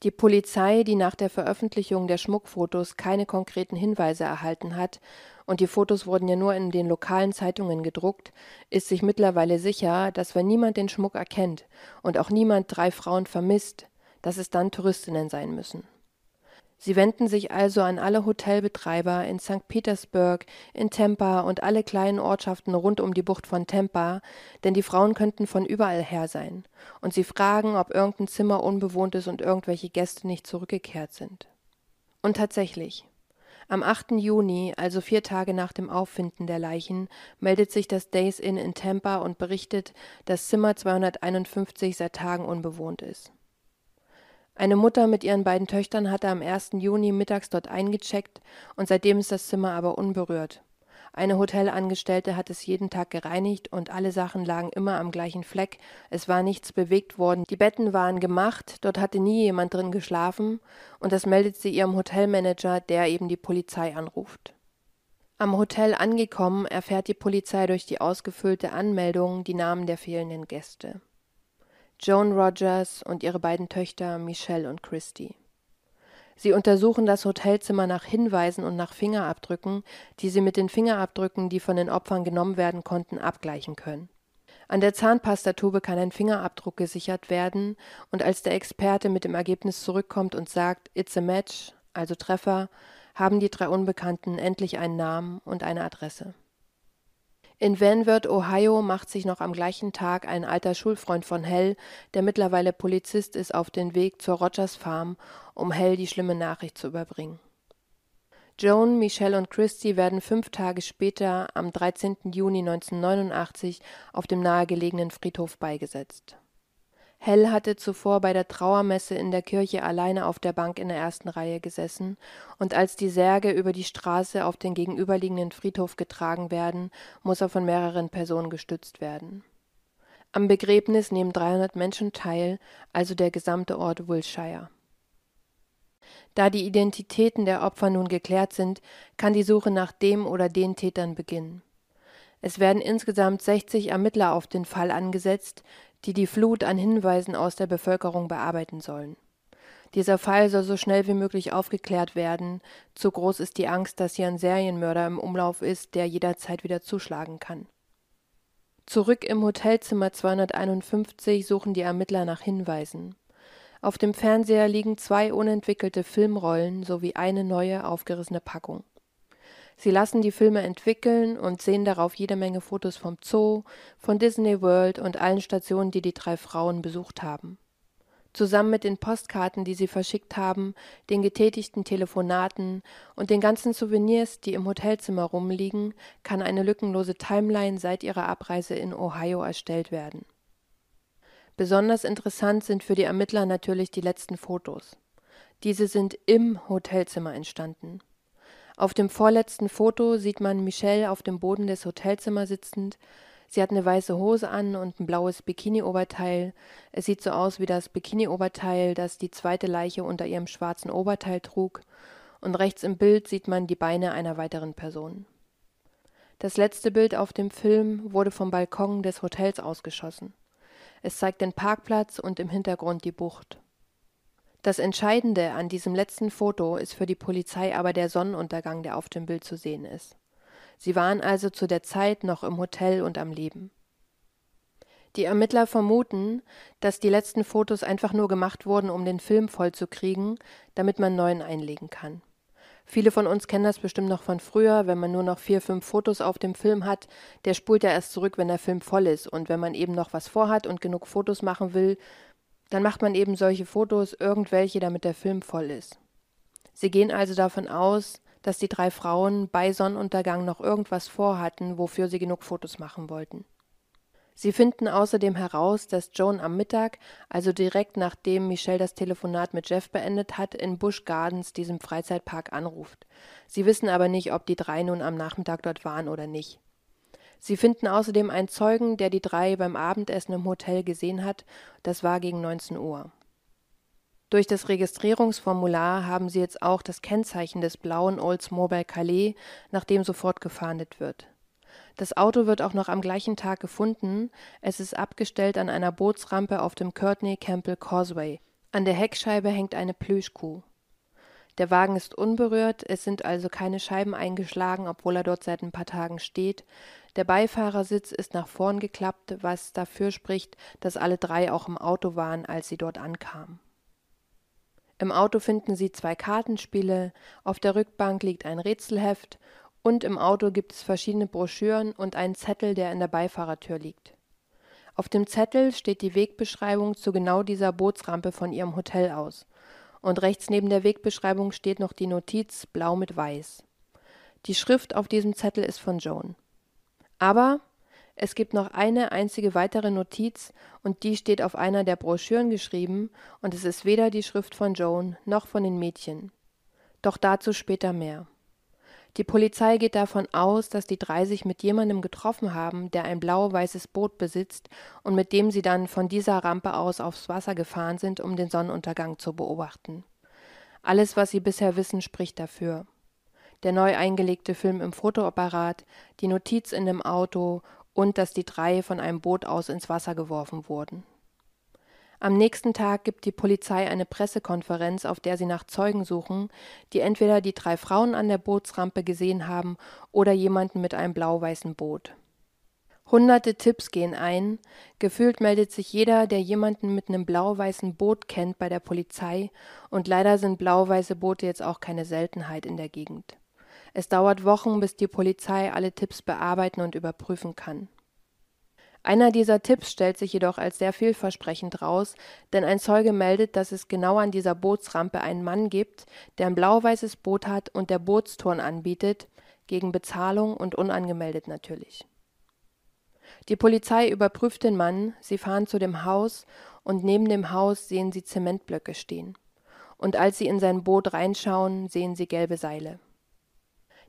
Die Polizei, die nach der Veröffentlichung der Schmuckfotos keine konkreten Hinweise erhalten hat, und die Fotos wurden ja nur in den lokalen Zeitungen gedruckt, ist sich mittlerweile sicher, dass wenn niemand den Schmuck erkennt und auch niemand drei Frauen vermisst, dass es dann Touristinnen sein müssen. Sie wenden sich also an alle Hotelbetreiber in St. Petersburg, in Tampa und alle kleinen Ortschaften rund um die Bucht von Tampa, denn die Frauen könnten von überall her sein, und sie fragen, ob irgendein Zimmer unbewohnt ist und irgendwelche Gäste nicht zurückgekehrt sind. Und tatsächlich, am 8. Juni, also vier Tage nach dem Auffinden der Leichen, meldet sich das Days Inn in Tampa und berichtet, dass Zimmer 251 seit Tagen unbewohnt ist. Eine Mutter mit ihren beiden Töchtern hatte am 1. Juni mittags dort eingecheckt und seitdem ist das Zimmer aber unberührt. Eine Hotelangestellte hat es jeden Tag gereinigt und alle Sachen lagen immer am gleichen Fleck. Es war nichts bewegt worden. Die Betten waren gemacht, dort hatte nie jemand drin geschlafen und das meldet sie ihrem Hotelmanager, der eben die Polizei anruft. Am Hotel angekommen erfährt die Polizei durch die ausgefüllte Anmeldung die Namen der fehlenden Gäste. Joan Rogers und ihre beiden Töchter Michelle und Christy. Sie untersuchen das Hotelzimmer nach Hinweisen und nach Fingerabdrücken, die sie mit den Fingerabdrücken, die von den Opfern genommen werden konnten, abgleichen können. An der Zahnpastatube kann ein Fingerabdruck gesichert werden, und als der Experte mit dem Ergebnis zurückkommt und sagt It's a match, also Treffer, haben die drei Unbekannten endlich einen Namen und eine Adresse. In Vanwert, Ohio, macht sich noch am gleichen Tag ein alter Schulfreund von Hell, der mittlerweile Polizist ist, auf den Weg zur Rogers Farm, um Hell die schlimme Nachricht zu überbringen. Joan, Michelle und Christy werden fünf Tage später, am 13. Juni 1989, auf dem nahegelegenen Friedhof beigesetzt. Hell hatte zuvor bei der Trauermesse in der Kirche alleine auf der Bank in der ersten Reihe gesessen, und als die Särge über die Straße auf den gegenüberliegenden Friedhof getragen werden, muss er von mehreren Personen gestützt werden. Am Begräbnis nehmen 300 Menschen teil, also der gesamte Ort Wilshire. Da die Identitäten der Opfer nun geklärt sind, kann die Suche nach dem oder den Tätern beginnen. Es werden insgesamt 60 Ermittler auf den Fall angesetzt, die die Flut an Hinweisen aus der Bevölkerung bearbeiten sollen. Dieser Fall soll so schnell wie möglich aufgeklärt werden. Zu groß ist die Angst, dass hier ein Serienmörder im Umlauf ist, der jederzeit wieder zuschlagen kann. Zurück im Hotelzimmer 251 suchen die Ermittler nach Hinweisen. Auf dem Fernseher liegen zwei unentwickelte Filmrollen sowie eine neue aufgerissene Packung. Sie lassen die Filme entwickeln und sehen darauf jede Menge Fotos vom Zoo, von Disney World und allen Stationen, die die drei Frauen besucht haben. Zusammen mit den Postkarten, die sie verschickt haben, den getätigten Telefonaten und den ganzen Souvenirs, die im Hotelzimmer rumliegen, kann eine lückenlose Timeline seit ihrer Abreise in Ohio erstellt werden. Besonders interessant sind für die Ermittler natürlich die letzten Fotos. Diese sind im Hotelzimmer entstanden. Auf dem vorletzten Foto sieht man Michelle auf dem Boden des Hotelzimmers sitzend. Sie hat eine weiße Hose an und ein blaues Bikini-Oberteil. Es sieht so aus wie das Bikini-Oberteil, das die zweite Leiche unter ihrem schwarzen Oberteil trug. Und rechts im Bild sieht man die Beine einer weiteren Person. Das letzte Bild auf dem Film wurde vom Balkon des Hotels ausgeschossen. Es zeigt den Parkplatz und im Hintergrund die Bucht. Das Entscheidende an diesem letzten Foto ist für die Polizei aber der Sonnenuntergang, der auf dem Bild zu sehen ist. Sie waren also zu der Zeit noch im Hotel und am Leben. Die Ermittler vermuten, dass die letzten Fotos einfach nur gemacht wurden, um den Film vollzukriegen, damit man neuen einlegen kann. Viele von uns kennen das bestimmt noch von früher, wenn man nur noch vier, fünf Fotos auf dem Film hat, der spult ja erst zurück, wenn der Film voll ist. Und wenn man eben noch was vorhat und genug Fotos machen will, dann macht man eben solche Fotos, irgendwelche, damit der Film voll ist. Sie gehen also davon aus, dass die drei Frauen bei Sonnenuntergang noch irgendwas vorhatten, wofür sie genug Fotos machen wollten. Sie finden außerdem heraus, dass Joan am Mittag, also direkt nachdem Michelle das Telefonat mit Jeff beendet hat, in Busch Gardens, diesem Freizeitpark, anruft. Sie wissen aber nicht, ob die drei nun am Nachmittag dort waren oder nicht. Sie finden außerdem einen Zeugen, der die drei beim Abendessen im Hotel gesehen hat. Das war gegen 19 Uhr. Durch das Registrierungsformular haben sie jetzt auch das Kennzeichen des blauen Oldsmobile Calais, nach dem sofort gefahndet wird. Das Auto wird auch noch am gleichen Tag gefunden. Es ist abgestellt an einer Bootsrampe auf dem Courtney Campbell Causeway. An der Heckscheibe hängt eine Plüschkuh. Der Wagen ist unberührt, es sind also keine Scheiben eingeschlagen, obwohl er dort seit ein paar Tagen steht. Der Beifahrersitz ist nach vorn geklappt, was dafür spricht, dass alle drei auch im Auto waren, als sie dort ankamen. Im Auto finden sie zwei Kartenspiele, auf der Rückbank liegt ein Rätselheft und im Auto gibt es verschiedene Broschüren und einen Zettel, der in der Beifahrertür liegt. Auf dem Zettel steht die Wegbeschreibung zu genau dieser Bootsrampe von ihrem Hotel aus. Und rechts neben der Wegbeschreibung steht noch die Notiz blau mit weiß. Die Schrift auf diesem Zettel ist von Joan. Aber es gibt noch eine einzige weitere Notiz und die steht auf einer der Broschüren geschrieben und es ist weder die Schrift von Joan noch von den Mädchen. Doch dazu später mehr. Die Polizei geht davon aus, dass die drei sich mit jemandem getroffen haben, der ein blau-weißes Boot besitzt und mit dem sie dann von dieser Rampe aus aufs Wasser gefahren sind, um den Sonnenuntergang zu beobachten. Alles, was sie bisher wissen, spricht dafür. Der neu eingelegte Film im Fotoapparat, die Notiz in dem Auto und dass die drei von einem Boot aus ins Wasser geworfen wurden. Am nächsten Tag gibt die Polizei eine Pressekonferenz, auf der sie nach Zeugen suchen, die entweder die drei Frauen an der Bootsrampe gesehen haben oder jemanden mit einem blau-weißen Boot. Hunderte Tipps gehen ein, gefühlt meldet sich jeder, der jemanden mit einem blau-weißen Boot kennt, bei der Polizei, und leider sind blau-weiße Boote jetzt auch keine Seltenheit in der Gegend. Es dauert Wochen, bis die Polizei alle Tipps bearbeiten und überprüfen kann. Einer dieser Tipps stellt sich jedoch als sehr vielversprechend raus, denn ein Zeuge meldet, dass es genau an dieser Bootsrampe einen Mann gibt, der ein blau-weißes Boot hat und der Bootstouren anbietet, gegen Bezahlung und unangemeldet natürlich. Die Polizei überprüft den Mann, sie fahren zu dem Haus und neben dem Haus sehen sie Zementblöcke stehen. Und als sie in sein Boot reinschauen, sehen sie gelbe Seile.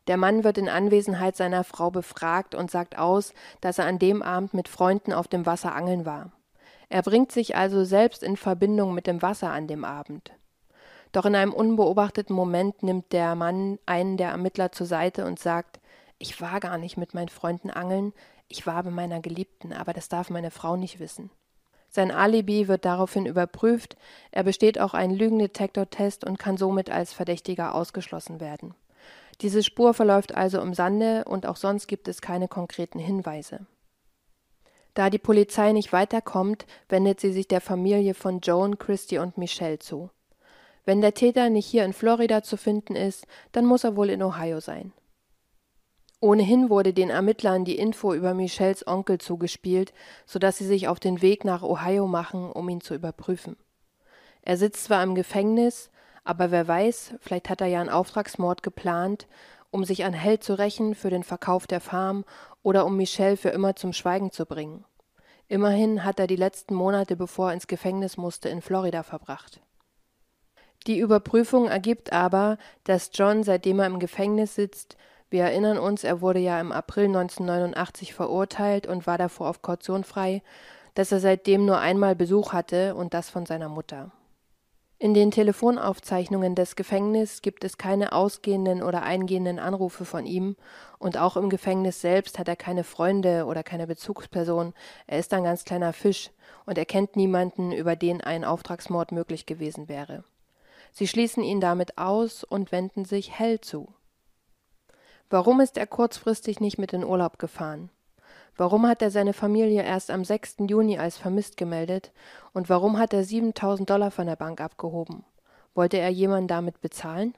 Der Mann wird in Anwesenheit seiner Frau befragt und sagt aus, dass er an dem Abend mit Freunden auf dem Wasser angeln war. Er bringt sich also selbst in Verbindung mit dem Wasser an dem Abend. Doch in einem unbeobachteten Moment nimmt der Mann einen der Ermittler zur Seite und sagt, ich war gar nicht mit meinen Freunden angeln, ich war bei meiner Geliebten, aber das darf meine Frau nicht wissen. Sein Alibi wird daraufhin überprüft, er besteht auch einen Lügendetektortest und kann somit als Verdächtiger ausgeschlossen werden. Diese Spur verläuft also im Sande und auch sonst gibt es keine konkreten Hinweise. Da die Polizei nicht weiterkommt, wendet sie sich der Familie von Joan, Christy und Michelle zu. Wenn der Täter nicht hier in Florida zu finden ist, dann muss er wohl in Ohio sein. Ohnehin wurde den Ermittlern die Info über Michelles Onkel zugespielt, so dass sie sich auf den Weg nach Ohio machen, um ihn zu überprüfen. Er sitzt zwar im Gefängnis, aber wer weiß, vielleicht hat er ja einen Auftragsmord geplant, um sich an Held zu rächen für den Verkauf der Farm oder um Michelle für immer zum Schweigen zu bringen. Immerhin hat er die letzten Monate, bevor er ins Gefängnis musste, in Florida verbracht. Die Überprüfung ergibt aber, dass John, seitdem er im Gefängnis sitzt, wir erinnern uns, er wurde ja im April 1989 verurteilt und war davor auf Kaution frei, dass er seitdem nur einmal Besuch hatte und das von seiner Mutter. In den Telefonaufzeichnungen des Gefängnisses gibt es keine ausgehenden oder eingehenden Anrufe von ihm, und auch im Gefängnis selbst hat er keine Freunde oder keine Bezugsperson, er ist ein ganz kleiner Fisch, und er kennt niemanden, über den ein Auftragsmord möglich gewesen wäre. Sie schließen ihn damit aus und wenden sich Hell zu. Warum ist er kurzfristig nicht mit in Urlaub gefahren? Warum hat er seine Familie erst am 6. Juni als vermisst gemeldet? Und warum hat er 7000 Dollar von der Bank abgehoben? Wollte er jemanden damit bezahlen?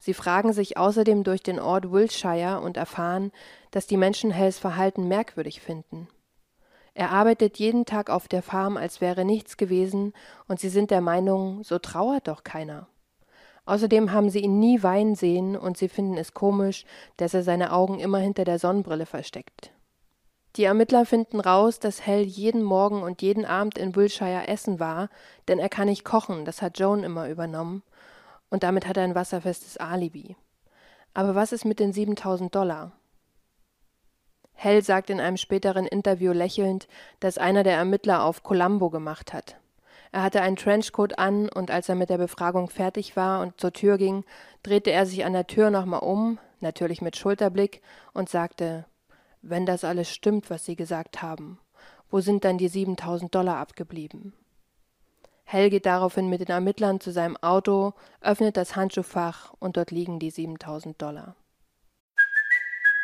Sie fragen sich außerdem durch den Ort Wiltshire und erfahren, dass die Menschen Hells Verhalten merkwürdig finden. Er arbeitet jeden Tag auf der Farm, als wäre nichts gewesen, und sie sind der Meinung, so trauert doch keiner. Außerdem haben sie ihn nie weinen sehen und sie finden es komisch, dass er seine Augen immer hinter der Sonnenbrille versteckt. Die Ermittler finden raus, dass Hell jeden Morgen und jeden Abend in Wiltshire essen war, denn er kann nicht kochen, das hat Joan immer übernommen, und damit hat er ein wasserfestes Alibi. Aber was ist mit den 7000 Dollar? Hell sagt in einem späteren Interview lächelnd, dass einer der Ermittler auf Columbo gemacht hat. Er hatte einen Trenchcoat an, und als er mit der Befragung fertig war und zur Tür ging, drehte er sich an der Tür nochmal um, natürlich mit Schulterblick, und sagte Wenn das alles stimmt, was Sie gesagt haben, wo sind dann die 7000 Dollar abgeblieben? Hell geht daraufhin mit den Ermittlern zu seinem Auto, öffnet das Handschuhfach und dort liegen die 7000 Dollar.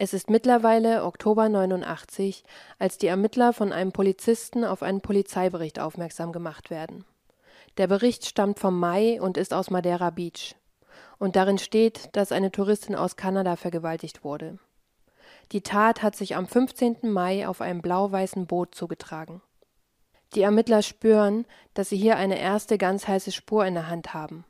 Es ist mittlerweile Oktober 89, als die Ermittler von einem Polizisten auf einen Polizeibericht aufmerksam gemacht werden. Der Bericht stammt vom Mai und ist aus Madeira Beach. Und darin steht, dass eine Touristin aus Kanada vergewaltigt wurde. Die Tat hat sich am 15. Mai auf einem blau-weißen Boot zugetragen. Die Ermittler spüren, dass sie hier eine erste ganz heiße Spur in der Hand haben.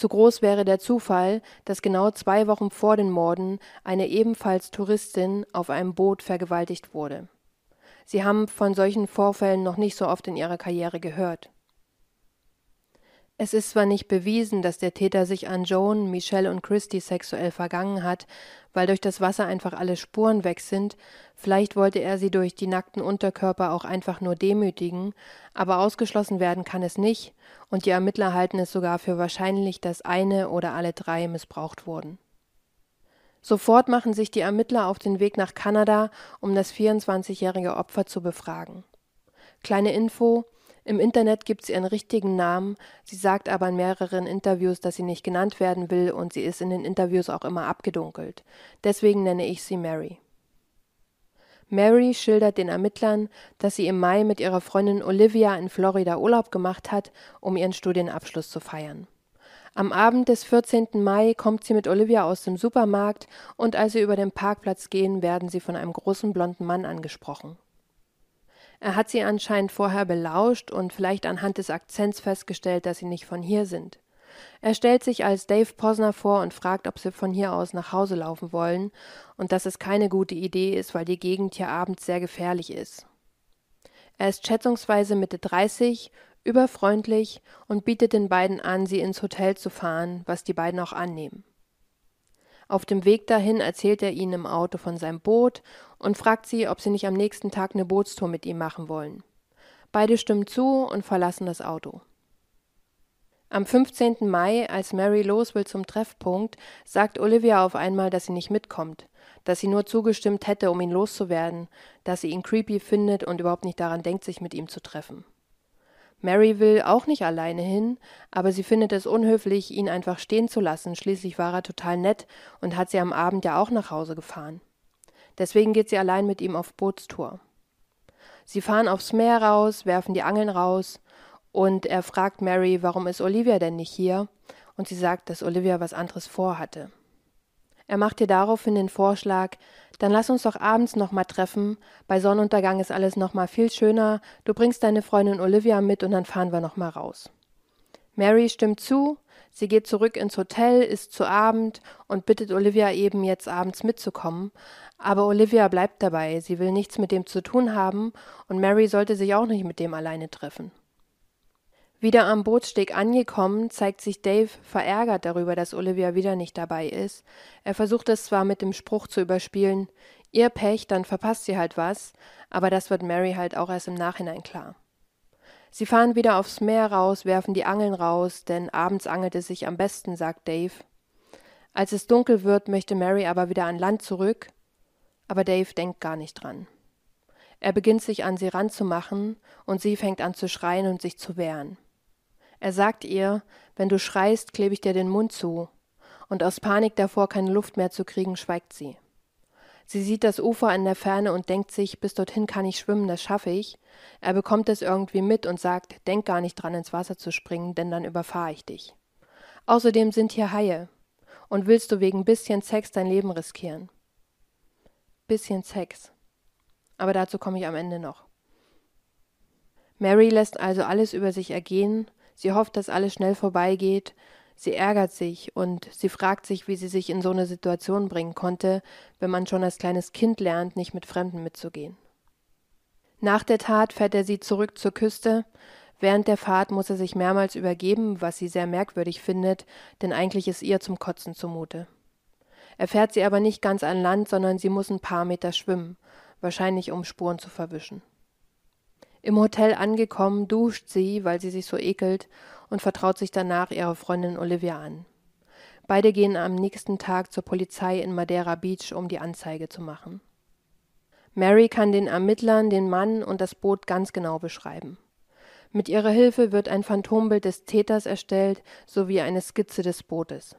Zu groß wäre der Zufall, dass genau zwei Wochen vor den Morden eine ebenfalls Touristin auf einem Boot vergewaltigt wurde. Sie haben von solchen Vorfällen noch nicht so oft in ihrer Karriere gehört. Es ist zwar nicht bewiesen, dass der Täter sich an Joan, Michelle und Christy sexuell vergangen hat, weil durch das Wasser einfach alle Spuren weg sind, vielleicht wollte er sie durch die nackten Unterkörper auch einfach nur demütigen, aber ausgeschlossen werden kann es nicht, und die Ermittler halten es sogar für wahrscheinlich, dass eine oder alle drei missbraucht wurden. Sofort machen sich die Ermittler auf den Weg nach Kanada, um das 24-jährige Opfer zu befragen. Kleine Info, im Internet gibt sie ihren richtigen Namen, sie sagt aber in mehreren Interviews, dass sie nicht genannt werden will und sie ist in den Interviews auch immer abgedunkelt. Deswegen nenne ich sie Mary. Mary schildert den Ermittlern, dass sie im Mai mit ihrer Freundin Olivia in Florida Urlaub gemacht hat, um ihren Studienabschluss zu feiern. Am Abend des 14. Mai kommt sie mit Olivia aus dem Supermarkt und als sie über den Parkplatz gehen, werden sie von einem großen blonden Mann angesprochen. Er hat sie anscheinend vorher belauscht und vielleicht anhand des Akzents festgestellt, dass sie nicht von hier sind. Er stellt sich als Dave Posner vor und fragt, ob sie von hier aus nach Hause laufen wollen und dass es keine gute Idee ist, weil die Gegend hier abends sehr gefährlich ist. Er ist schätzungsweise Mitte 30, überfreundlich und bietet den beiden an, sie ins Hotel zu fahren, was die beiden auch annehmen. Auf dem Weg dahin erzählt er ihnen im Auto von seinem Boot und fragt sie, ob sie nicht am nächsten Tag eine Bootstour mit ihm machen wollen. Beide stimmen zu und verlassen das Auto. Am 15. Mai, als Mary los will zum Treffpunkt, sagt Olivia auf einmal, dass sie nicht mitkommt, dass sie nur zugestimmt hätte, um ihn loszuwerden, dass sie ihn creepy findet und überhaupt nicht daran denkt, sich mit ihm zu treffen. Mary will auch nicht alleine hin, aber sie findet es unhöflich, ihn einfach stehen zu lassen. Schließlich war er total nett und hat sie am Abend ja auch nach Hause gefahren. Deswegen geht sie allein mit ihm auf Bootstour. Sie fahren aufs Meer raus, werfen die Angeln raus und er fragt Mary, warum ist Olivia denn nicht hier? Und sie sagt, dass Olivia was anderes vorhatte. Er macht ihr daraufhin den Vorschlag, dann lass uns doch abends noch mal treffen. Bei Sonnenuntergang ist alles noch mal viel schöner. Du bringst deine Freundin Olivia mit und dann fahren wir noch mal raus. Mary stimmt zu. Sie geht zurück ins Hotel, isst zu Abend und bittet Olivia eben jetzt abends mitzukommen. Aber Olivia bleibt dabei. Sie will nichts mit dem zu tun haben und Mary sollte sich auch nicht mit dem alleine treffen. Wieder am Bootssteg angekommen, zeigt sich Dave verärgert darüber, dass Olivia wieder nicht dabei ist. Er versucht es zwar mit dem Spruch zu überspielen, ihr Pech, dann verpasst sie halt was, aber das wird Mary halt auch erst im Nachhinein klar. Sie fahren wieder aufs Meer raus, werfen die Angeln raus, denn abends angelt es sich am besten, sagt Dave. Als es dunkel wird, möchte Mary aber wieder an Land zurück, aber Dave denkt gar nicht dran. Er beginnt sich an sie ranzumachen, und sie fängt an zu schreien und sich zu wehren. Er sagt ihr, wenn du schreist, klebe ich dir den Mund zu, und aus Panik davor, keine Luft mehr zu kriegen, schweigt sie. Sie sieht das Ufer in der Ferne und denkt sich, bis dorthin kann ich schwimmen, das schaffe ich. Er bekommt es irgendwie mit und sagt, denk gar nicht dran, ins Wasser zu springen, denn dann überfahre ich dich. Außerdem sind hier Haie. Und willst du wegen bisschen Sex dein Leben riskieren? Bisschen Sex. Aber dazu komme ich am Ende noch. Mary lässt also alles über sich ergehen Sie hofft, dass alles schnell vorbeigeht. Sie ärgert sich und sie fragt sich, wie sie sich in so eine Situation bringen konnte, wenn man schon als kleines Kind lernt, nicht mit Fremden mitzugehen. Nach der Tat fährt er sie zurück zur Küste. Während der Fahrt muss er sich mehrmals übergeben, was sie sehr merkwürdig findet, denn eigentlich ist ihr zum Kotzen zumute. Er fährt sie aber nicht ganz an Land, sondern sie muss ein paar Meter schwimmen, wahrscheinlich um Spuren zu verwischen. Im Hotel angekommen, duscht sie, weil sie sich so ekelt, und vertraut sich danach ihrer Freundin Olivia an. Beide gehen am nächsten Tag zur Polizei in Madeira Beach, um die Anzeige zu machen. Mary kann den Ermittlern den Mann und das Boot ganz genau beschreiben. Mit ihrer Hilfe wird ein Phantombild des Täters erstellt sowie eine Skizze des Bootes.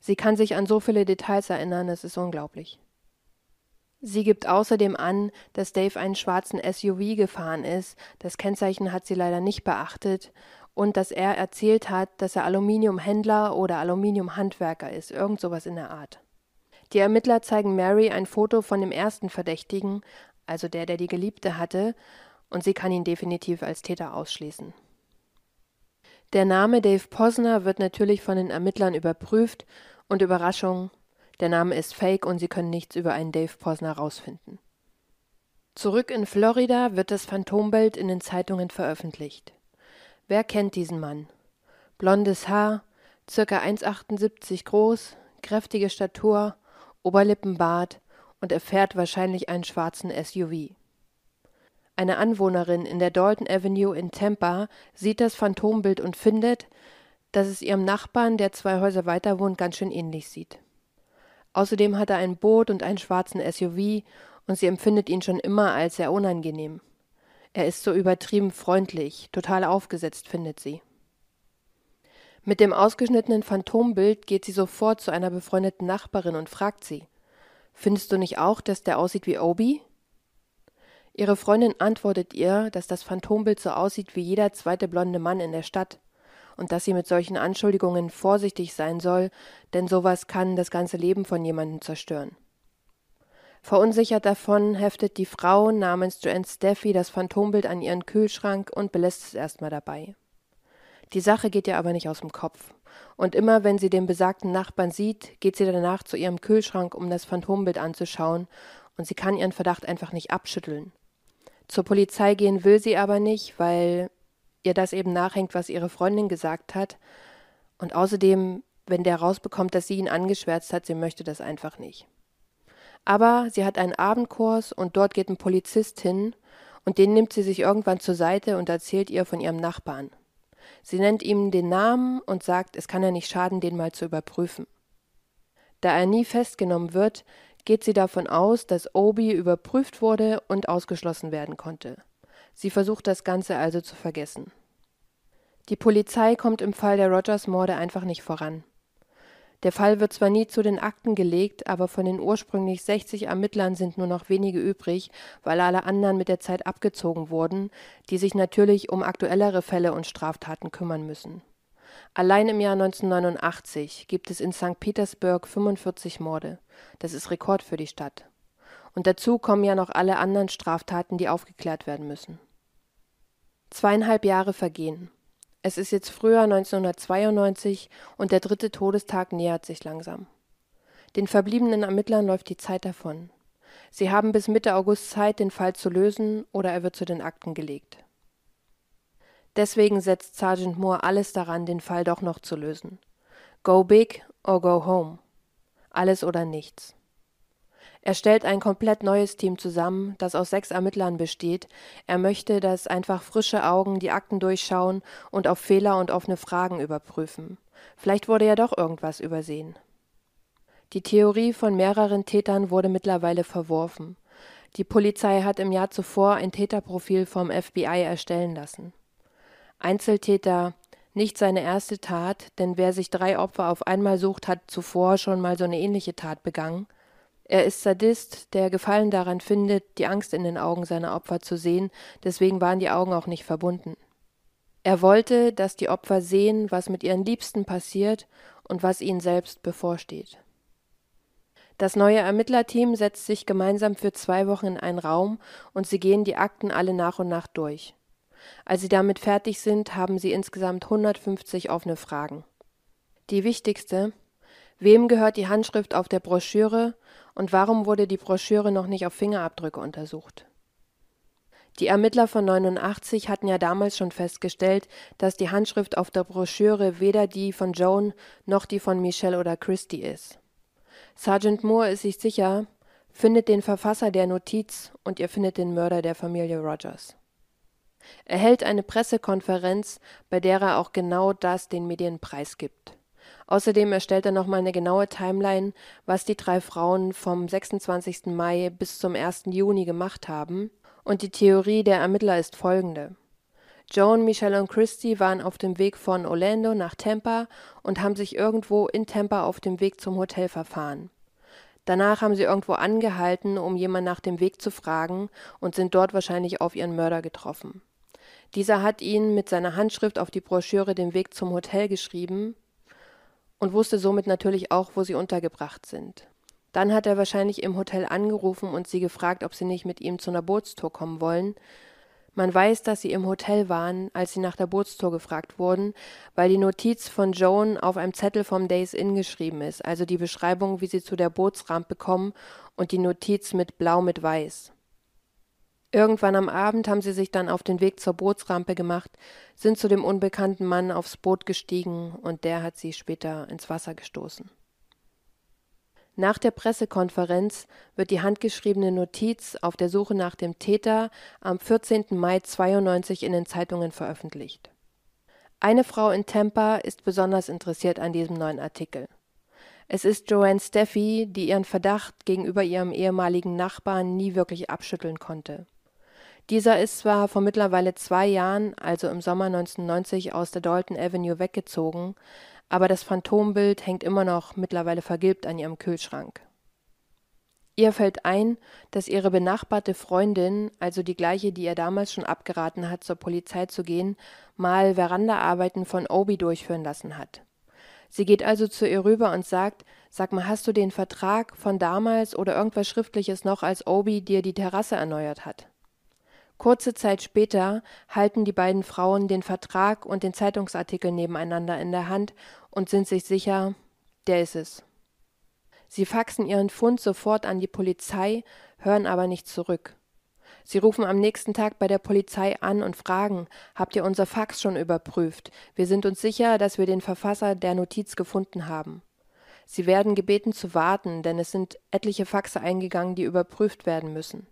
Sie kann sich an so viele Details erinnern, es ist unglaublich. Sie gibt außerdem an, dass Dave einen schwarzen SUV gefahren ist, das Kennzeichen hat sie leider nicht beachtet, und dass er erzählt hat, dass er Aluminiumhändler oder Aluminiumhandwerker ist, irgend sowas in der Art. Die Ermittler zeigen Mary ein Foto von dem ersten Verdächtigen, also der, der die Geliebte hatte, und sie kann ihn definitiv als Täter ausschließen. Der Name Dave Posner wird natürlich von den Ermittlern überprüft. Und Überraschung, der Name ist fake und sie können nichts über einen Dave Posner rausfinden. Zurück in Florida wird das Phantombild in den Zeitungen veröffentlicht. Wer kennt diesen Mann? Blondes Haar, circa 1,78 groß, kräftige Statur, Oberlippenbart und er fährt wahrscheinlich einen schwarzen SUV. Eine Anwohnerin in der Dalton Avenue in Tampa sieht das Phantombild und findet, dass es ihrem Nachbarn, der zwei Häuser weiter wohnt, ganz schön ähnlich sieht. Außerdem hat er ein Boot und einen schwarzen SUV und sie empfindet ihn schon immer als sehr unangenehm. Er ist so übertrieben freundlich, total aufgesetzt, findet sie. Mit dem ausgeschnittenen Phantombild geht sie sofort zu einer befreundeten Nachbarin und fragt sie: Findest du nicht auch, dass der aussieht wie Obi? Ihre Freundin antwortet ihr, dass das Phantombild so aussieht wie jeder zweite blonde Mann in der Stadt und dass sie mit solchen Anschuldigungen vorsichtig sein soll, denn sowas kann das ganze Leben von jemandem zerstören. Verunsichert davon heftet die Frau namens Joanne Steffi das Phantombild an ihren Kühlschrank und belässt es erstmal dabei. Die Sache geht ihr aber nicht aus dem Kopf. Und immer wenn sie den besagten Nachbarn sieht, geht sie danach zu ihrem Kühlschrank, um das Phantombild anzuschauen, und sie kann ihren Verdacht einfach nicht abschütteln. Zur Polizei gehen will sie aber nicht, weil ihr das eben nachhängt, was ihre Freundin gesagt hat. Und außerdem, wenn der rausbekommt, dass sie ihn angeschwärzt hat, sie möchte das einfach nicht. Aber sie hat einen Abendkurs und dort geht ein Polizist hin und den nimmt sie sich irgendwann zur Seite und erzählt ihr von ihrem Nachbarn. Sie nennt ihm den Namen und sagt, es kann ja nicht schaden, den mal zu überprüfen. Da er nie festgenommen wird, geht sie davon aus, dass Obi überprüft wurde und ausgeschlossen werden konnte. Sie versucht das Ganze also zu vergessen. Die Polizei kommt im Fall der Rogers-Morde einfach nicht voran. Der Fall wird zwar nie zu den Akten gelegt, aber von den ursprünglich 60 Ermittlern sind nur noch wenige übrig, weil alle anderen mit der Zeit abgezogen wurden, die sich natürlich um aktuellere Fälle und Straftaten kümmern müssen. Allein im Jahr 1989 gibt es in St. Petersburg 45 Morde. Das ist Rekord für die Stadt. Und dazu kommen ja noch alle anderen Straftaten, die aufgeklärt werden müssen. Zweieinhalb Jahre vergehen. Es ist jetzt Frühjahr 1992 und der dritte Todestag nähert sich langsam. Den verbliebenen Ermittlern läuft die Zeit davon. Sie haben bis Mitte August Zeit, den Fall zu lösen, oder er wird zu den Akten gelegt. Deswegen setzt Sergeant Moore alles daran, den Fall doch noch zu lösen. Go big or go home. Alles oder nichts. Er stellt ein komplett neues Team zusammen, das aus sechs Ermittlern besteht. Er möchte, dass einfach frische Augen die Akten durchschauen und auf Fehler und offene Fragen überprüfen. Vielleicht wurde ja doch irgendwas übersehen. Die Theorie von mehreren Tätern wurde mittlerweile verworfen. Die Polizei hat im Jahr zuvor ein Täterprofil vom FBI erstellen lassen. Einzeltäter, nicht seine erste Tat, denn wer sich drei Opfer auf einmal sucht, hat zuvor schon mal so eine ähnliche Tat begangen. Er ist Sadist, der Gefallen daran findet, die Angst in den Augen seiner Opfer zu sehen, deswegen waren die Augen auch nicht verbunden. Er wollte, dass die Opfer sehen, was mit ihren Liebsten passiert und was ihnen selbst bevorsteht. Das neue Ermittlerteam setzt sich gemeinsam für zwei Wochen in einen Raum und sie gehen die Akten alle nach und nach durch. Als sie damit fertig sind, haben sie insgesamt 150 offene Fragen. Die wichtigste, wem gehört die Handschrift auf der Broschüre und warum wurde die Broschüre noch nicht auf Fingerabdrücke untersucht? Die Ermittler von 89 hatten ja damals schon festgestellt, dass die Handschrift auf der Broschüre weder die von Joan noch die von Michelle oder Christie ist. Sergeant Moore ist sich sicher, findet den Verfasser der Notiz und ihr findet den Mörder der Familie Rogers. Er hält eine Pressekonferenz, bei der er auch genau das den Medien preisgibt. Außerdem erstellt er nochmal eine genaue Timeline, was die drei Frauen vom 26. Mai bis zum 1. Juni gemacht haben. Und die Theorie der Ermittler ist folgende. Joan, Michelle und Christy waren auf dem Weg von Orlando nach Tampa und haben sich irgendwo in Tampa auf dem Weg zum Hotel verfahren. Danach haben sie irgendwo angehalten, um jemand nach dem Weg zu fragen und sind dort wahrscheinlich auf ihren Mörder getroffen. Dieser hat ihnen mit seiner Handschrift auf die Broschüre den Weg zum Hotel geschrieben, und wusste somit natürlich auch, wo sie untergebracht sind. Dann hat er wahrscheinlich im Hotel angerufen und sie gefragt, ob sie nicht mit ihm zu einer Bootstour kommen wollen. Man weiß, dass sie im Hotel waren, als sie nach der Bootstour gefragt wurden, weil die Notiz von Joan auf einem Zettel vom Days Inn geschrieben ist, also die Beschreibung, wie sie zu der Bootsrampe kommen und die Notiz mit Blau mit Weiß. Irgendwann am Abend haben sie sich dann auf den Weg zur Bootsrampe gemacht, sind zu dem unbekannten Mann aufs Boot gestiegen und der hat sie später ins Wasser gestoßen. Nach der Pressekonferenz wird die handgeschriebene Notiz auf der Suche nach dem Täter am 14. Mai 92 in den Zeitungen veröffentlicht. Eine Frau in Tampa ist besonders interessiert an diesem neuen Artikel. Es ist Joanne Steffi, die ihren Verdacht gegenüber ihrem ehemaligen Nachbarn nie wirklich abschütteln konnte. Dieser ist zwar vor mittlerweile zwei Jahren, also im Sommer 1990, aus der Dalton Avenue weggezogen, aber das Phantombild hängt immer noch mittlerweile vergilbt an ihrem Kühlschrank. Ihr fällt ein, dass ihre benachbarte Freundin, also die gleiche, die ihr damals schon abgeraten hat, zur Polizei zu gehen, mal Verandaarbeiten von Obi durchführen lassen hat. Sie geht also zu ihr rüber und sagt, sag mal, hast du den Vertrag von damals oder irgendwas Schriftliches noch, als Obi dir die Terrasse erneuert hat? Kurze Zeit später halten die beiden Frauen den Vertrag und den Zeitungsartikel nebeneinander in der Hand und sind sich sicher, der ist es. Sie faxen ihren Fund sofort an die Polizei, hören aber nicht zurück. Sie rufen am nächsten Tag bei der Polizei an und fragen, habt ihr unser Fax schon überprüft? Wir sind uns sicher, dass wir den Verfasser der Notiz gefunden haben. Sie werden gebeten zu warten, denn es sind etliche Faxe eingegangen, die überprüft werden müssen.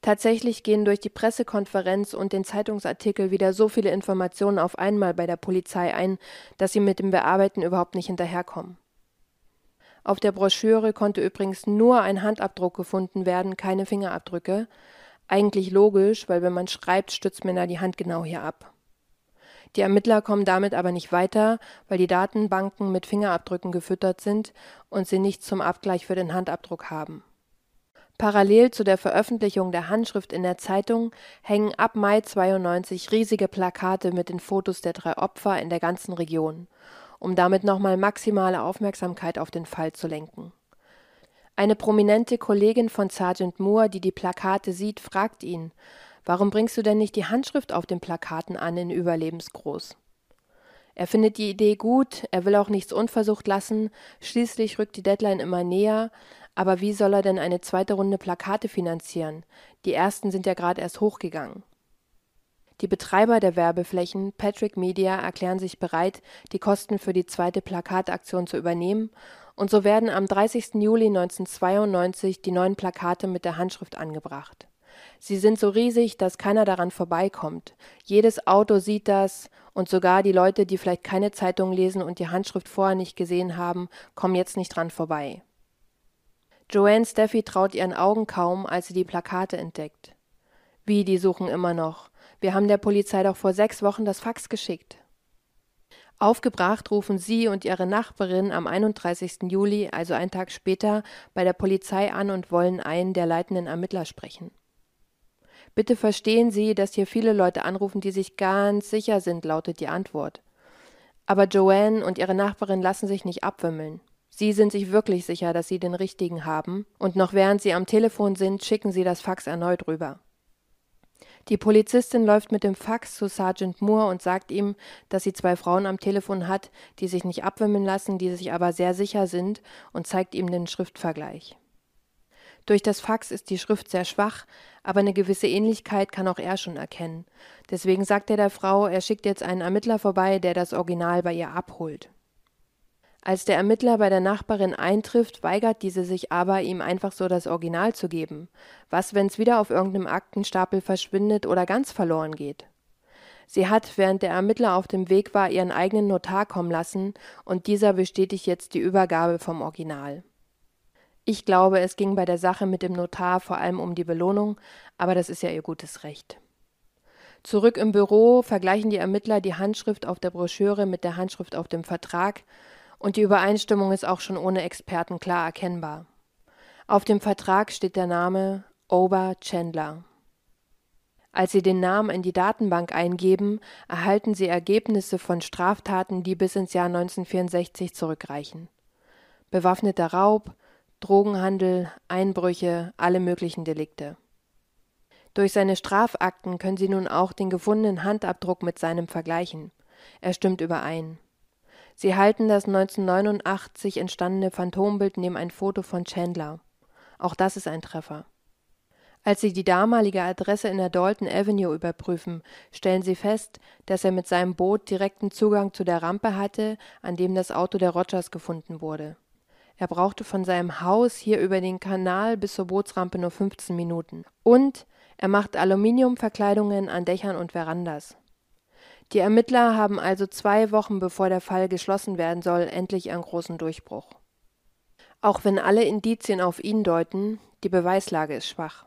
Tatsächlich gehen durch die Pressekonferenz und den Zeitungsartikel wieder so viele Informationen auf einmal bei der Polizei ein, dass sie mit dem Bearbeiten überhaupt nicht hinterherkommen. Auf der Broschüre konnte übrigens nur ein Handabdruck gefunden werden, keine Fingerabdrücke. Eigentlich logisch, weil wenn man schreibt, stützt man da die Hand genau hier ab. Die Ermittler kommen damit aber nicht weiter, weil die Datenbanken mit Fingerabdrücken gefüttert sind und sie nichts zum Abgleich für den Handabdruck haben. Parallel zu der Veröffentlichung der Handschrift in der Zeitung hängen ab Mai 92 riesige Plakate mit den Fotos der drei Opfer in der ganzen Region, um damit nochmal maximale Aufmerksamkeit auf den Fall zu lenken. Eine prominente Kollegin von Sergeant Moore, die die Plakate sieht, fragt ihn, warum bringst du denn nicht die Handschrift auf den Plakaten an in Überlebensgroß? Er findet die Idee gut, er will auch nichts unversucht lassen, schließlich rückt die Deadline immer näher, aber wie soll er denn eine zweite Runde Plakate finanzieren? Die ersten sind ja gerade erst hochgegangen. Die Betreiber der Werbeflächen, Patrick Media, erklären sich bereit, die Kosten für die zweite Plakataktion zu übernehmen, und so werden am 30. Juli 1992 die neuen Plakate mit der Handschrift angebracht. Sie sind so riesig, dass keiner daran vorbeikommt. Jedes Auto sieht das, und sogar die Leute, die vielleicht keine Zeitung lesen und die Handschrift vorher nicht gesehen haben, kommen jetzt nicht dran vorbei. Joanne Steffi traut ihren Augen kaum, als sie die Plakate entdeckt. Wie, die suchen immer noch. Wir haben der Polizei doch vor sechs Wochen das Fax geschickt. Aufgebracht rufen sie und ihre Nachbarin am 31. Juli, also einen Tag später, bei der Polizei an und wollen einen der leitenden Ermittler sprechen. Bitte verstehen Sie, dass hier viele Leute anrufen, die sich ganz sicher sind, lautet die Antwort. Aber Joanne und ihre Nachbarin lassen sich nicht abwimmeln. Sie sind sich wirklich sicher, dass Sie den richtigen haben, und noch während Sie am Telefon sind, schicken Sie das Fax erneut rüber. Die Polizistin läuft mit dem Fax zu Sergeant Moore und sagt ihm, dass sie zwei Frauen am Telefon hat, die sich nicht abwimmeln lassen, die sich aber sehr sicher sind, und zeigt ihm den Schriftvergleich. Durch das Fax ist die Schrift sehr schwach, aber eine gewisse Ähnlichkeit kann auch er schon erkennen. Deswegen sagt er der Frau, er schickt jetzt einen Ermittler vorbei, der das Original bei ihr abholt. Als der Ermittler bei der Nachbarin eintrifft, weigert diese sich aber, ihm einfach so das Original zu geben. Was, wenn's wieder auf irgendeinem Aktenstapel verschwindet oder ganz verloren geht? Sie hat, während der Ermittler auf dem Weg war, ihren eigenen Notar kommen lassen, und dieser bestätigt jetzt die Übergabe vom Original. Ich glaube, es ging bei der Sache mit dem Notar vor allem um die Belohnung, aber das ist ja ihr gutes Recht. Zurück im Büro vergleichen die Ermittler die Handschrift auf der Broschüre mit der Handschrift auf dem Vertrag und die Übereinstimmung ist auch schon ohne Experten klar erkennbar. Auf dem Vertrag steht der Name Ober Chandler. Als Sie den Namen in die Datenbank eingeben, erhalten Sie Ergebnisse von Straftaten, die bis ins Jahr 1964 zurückreichen. Bewaffneter Raub, Drogenhandel, Einbrüche, alle möglichen Delikte. Durch seine Strafakten können Sie nun auch den gefundenen Handabdruck mit seinem vergleichen. Er stimmt überein. Sie halten das 1989 entstandene Phantombild neben ein Foto von Chandler. Auch das ist ein Treffer. Als sie die damalige Adresse in der Dalton Avenue überprüfen, stellen sie fest, dass er mit seinem Boot direkten Zugang zu der Rampe hatte, an dem das Auto der Rogers gefunden wurde. Er brauchte von seinem Haus hier über den Kanal bis zur Bootsrampe nur 15 Minuten. Und er macht Aluminiumverkleidungen an Dächern und Verandas. Die Ermittler haben also zwei Wochen bevor der Fall geschlossen werden soll, endlich einen großen Durchbruch. Auch wenn alle Indizien auf ihn deuten, die Beweislage ist schwach.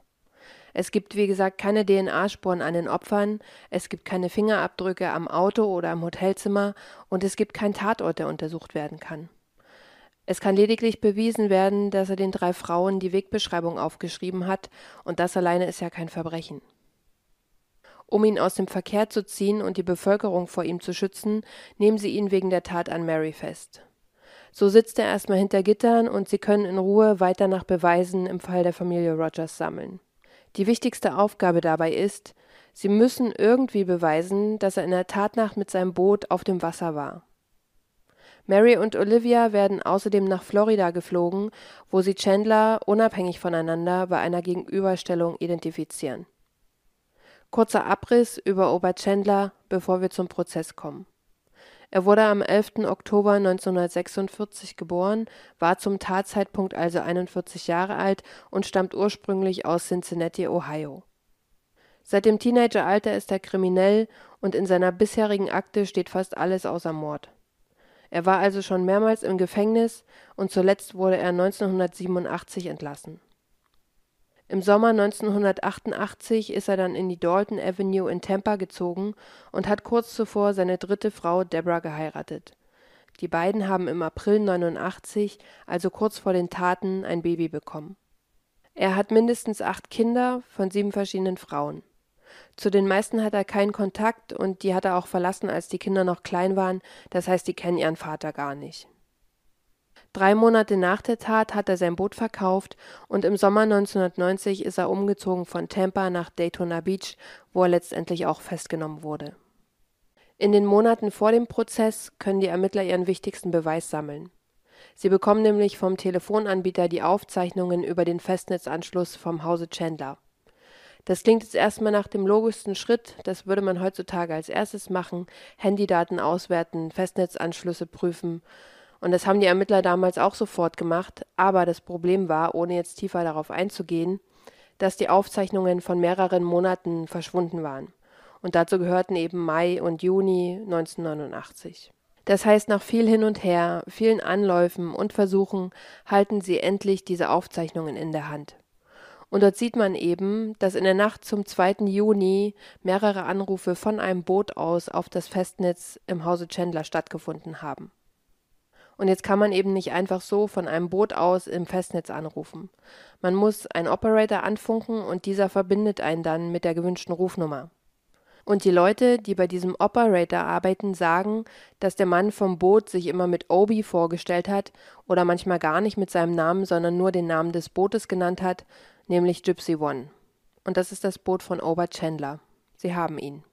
Es gibt, wie gesagt, keine DNA-Spuren an den Opfern, es gibt keine Fingerabdrücke am Auto oder im Hotelzimmer und es gibt keinen Tatort, der untersucht werden kann. Es kann lediglich bewiesen werden, dass er den drei Frauen die Wegbeschreibung aufgeschrieben hat, und das alleine ist ja kein Verbrechen. Um ihn aus dem Verkehr zu ziehen und die Bevölkerung vor ihm zu schützen, nehmen sie ihn wegen der Tat an Mary fest. So sitzt er erstmal hinter Gittern und sie können in Ruhe weiter nach Beweisen im Fall der Familie Rogers sammeln. Die wichtigste Aufgabe dabei ist, sie müssen irgendwie beweisen, dass er in der Tatnacht mit seinem Boot auf dem Wasser war. Mary und Olivia werden außerdem nach Florida geflogen, wo sie Chandler unabhängig voneinander bei einer Gegenüberstellung identifizieren. Kurzer Abriss über Oberchandler, bevor wir zum Prozess kommen. Er wurde am 11. Oktober 1946 geboren, war zum Tatzeitpunkt also 41 Jahre alt und stammt ursprünglich aus Cincinnati, Ohio. Seit dem Teenageralter ist er kriminell und in seiner bisherigen Akte steht fast alles außer Mord. Er war also schon mehrmals im Gefängnis und zuletzt wurde er 1987 entlassen im Sommer 1988 ist er dann in die Dalton Avenue in Tampa gezogen und hat kurz zuvor seine dritte Frau Deborah geheiratet. Die beiden haben im April 89, also kurz vor den Taten, ein Baby bekommen. Er hat mindestens acht Kinder von sieben verschiedenen Frauen. Zu den meisten hat er keinen Kontakt und die hat er auch verlassen, als die Kinder noch klein waren, das heißt, die kennen ihren Vater gar nicht. Drei Monate nach der Tat hat er sein Boot verkauft und im Sommer 1990 ist er umgezogen von Tampa nach Daytona Beach, wo er letztendlich auch festgenommen wurde. In den Monaten vor dem Prozess können die Ermittler ihren wichtigsten Beweis sammeln. Sie bekommen nämlich vom Telefonanbieter die Aufzeichnungen über den Festnetzanschluss vom Hause Chandler. Das klingt jetzt erstmal nach dem logischsten Schritt, das würde man heutzutage als erstes machen, Handydaten auswerten, Festnetzanschlüsse prüfen. Und das haben die Ermittler damals auch sofort gemacht, aber das Problem war, ohne jetzt tiefer darauf einzugehen, dass die Aufzeichnungen von mehreren Monaten verschwunden waren. Und dazu gehörten eben Mai und Juni 1989. Das heißt, nach viel hin und her, vielen Anläufen und Versuchen halten sie endlich diese Aufzeichnungen in der Hand. Und dort sieht man eben, dass in der Nacht zum 2. Juni mehrere Anrufe von einem Boot aus auf das Festnetz im Hause Chandler stattgefunden haben. Und jetzt kann man eben nicht einfach so von einem Boot aus im Festnetz anrufen. Man muss einen Operator anfunken und dieser verbindet einen dann mit der gewünschten Rufnummer. Und die Leute, die bei diesem Operator arbeiten, sagen, dass der Mann vom Boot sich immer mit Obi vorgestellt hat oder manchmal gar nicht mit seinem Namen, sondern nur den Namen des Bootes genannt hat, nämlich Gypsy One. Und das ist das Boot von Ober Chandler. Sie haben ihn.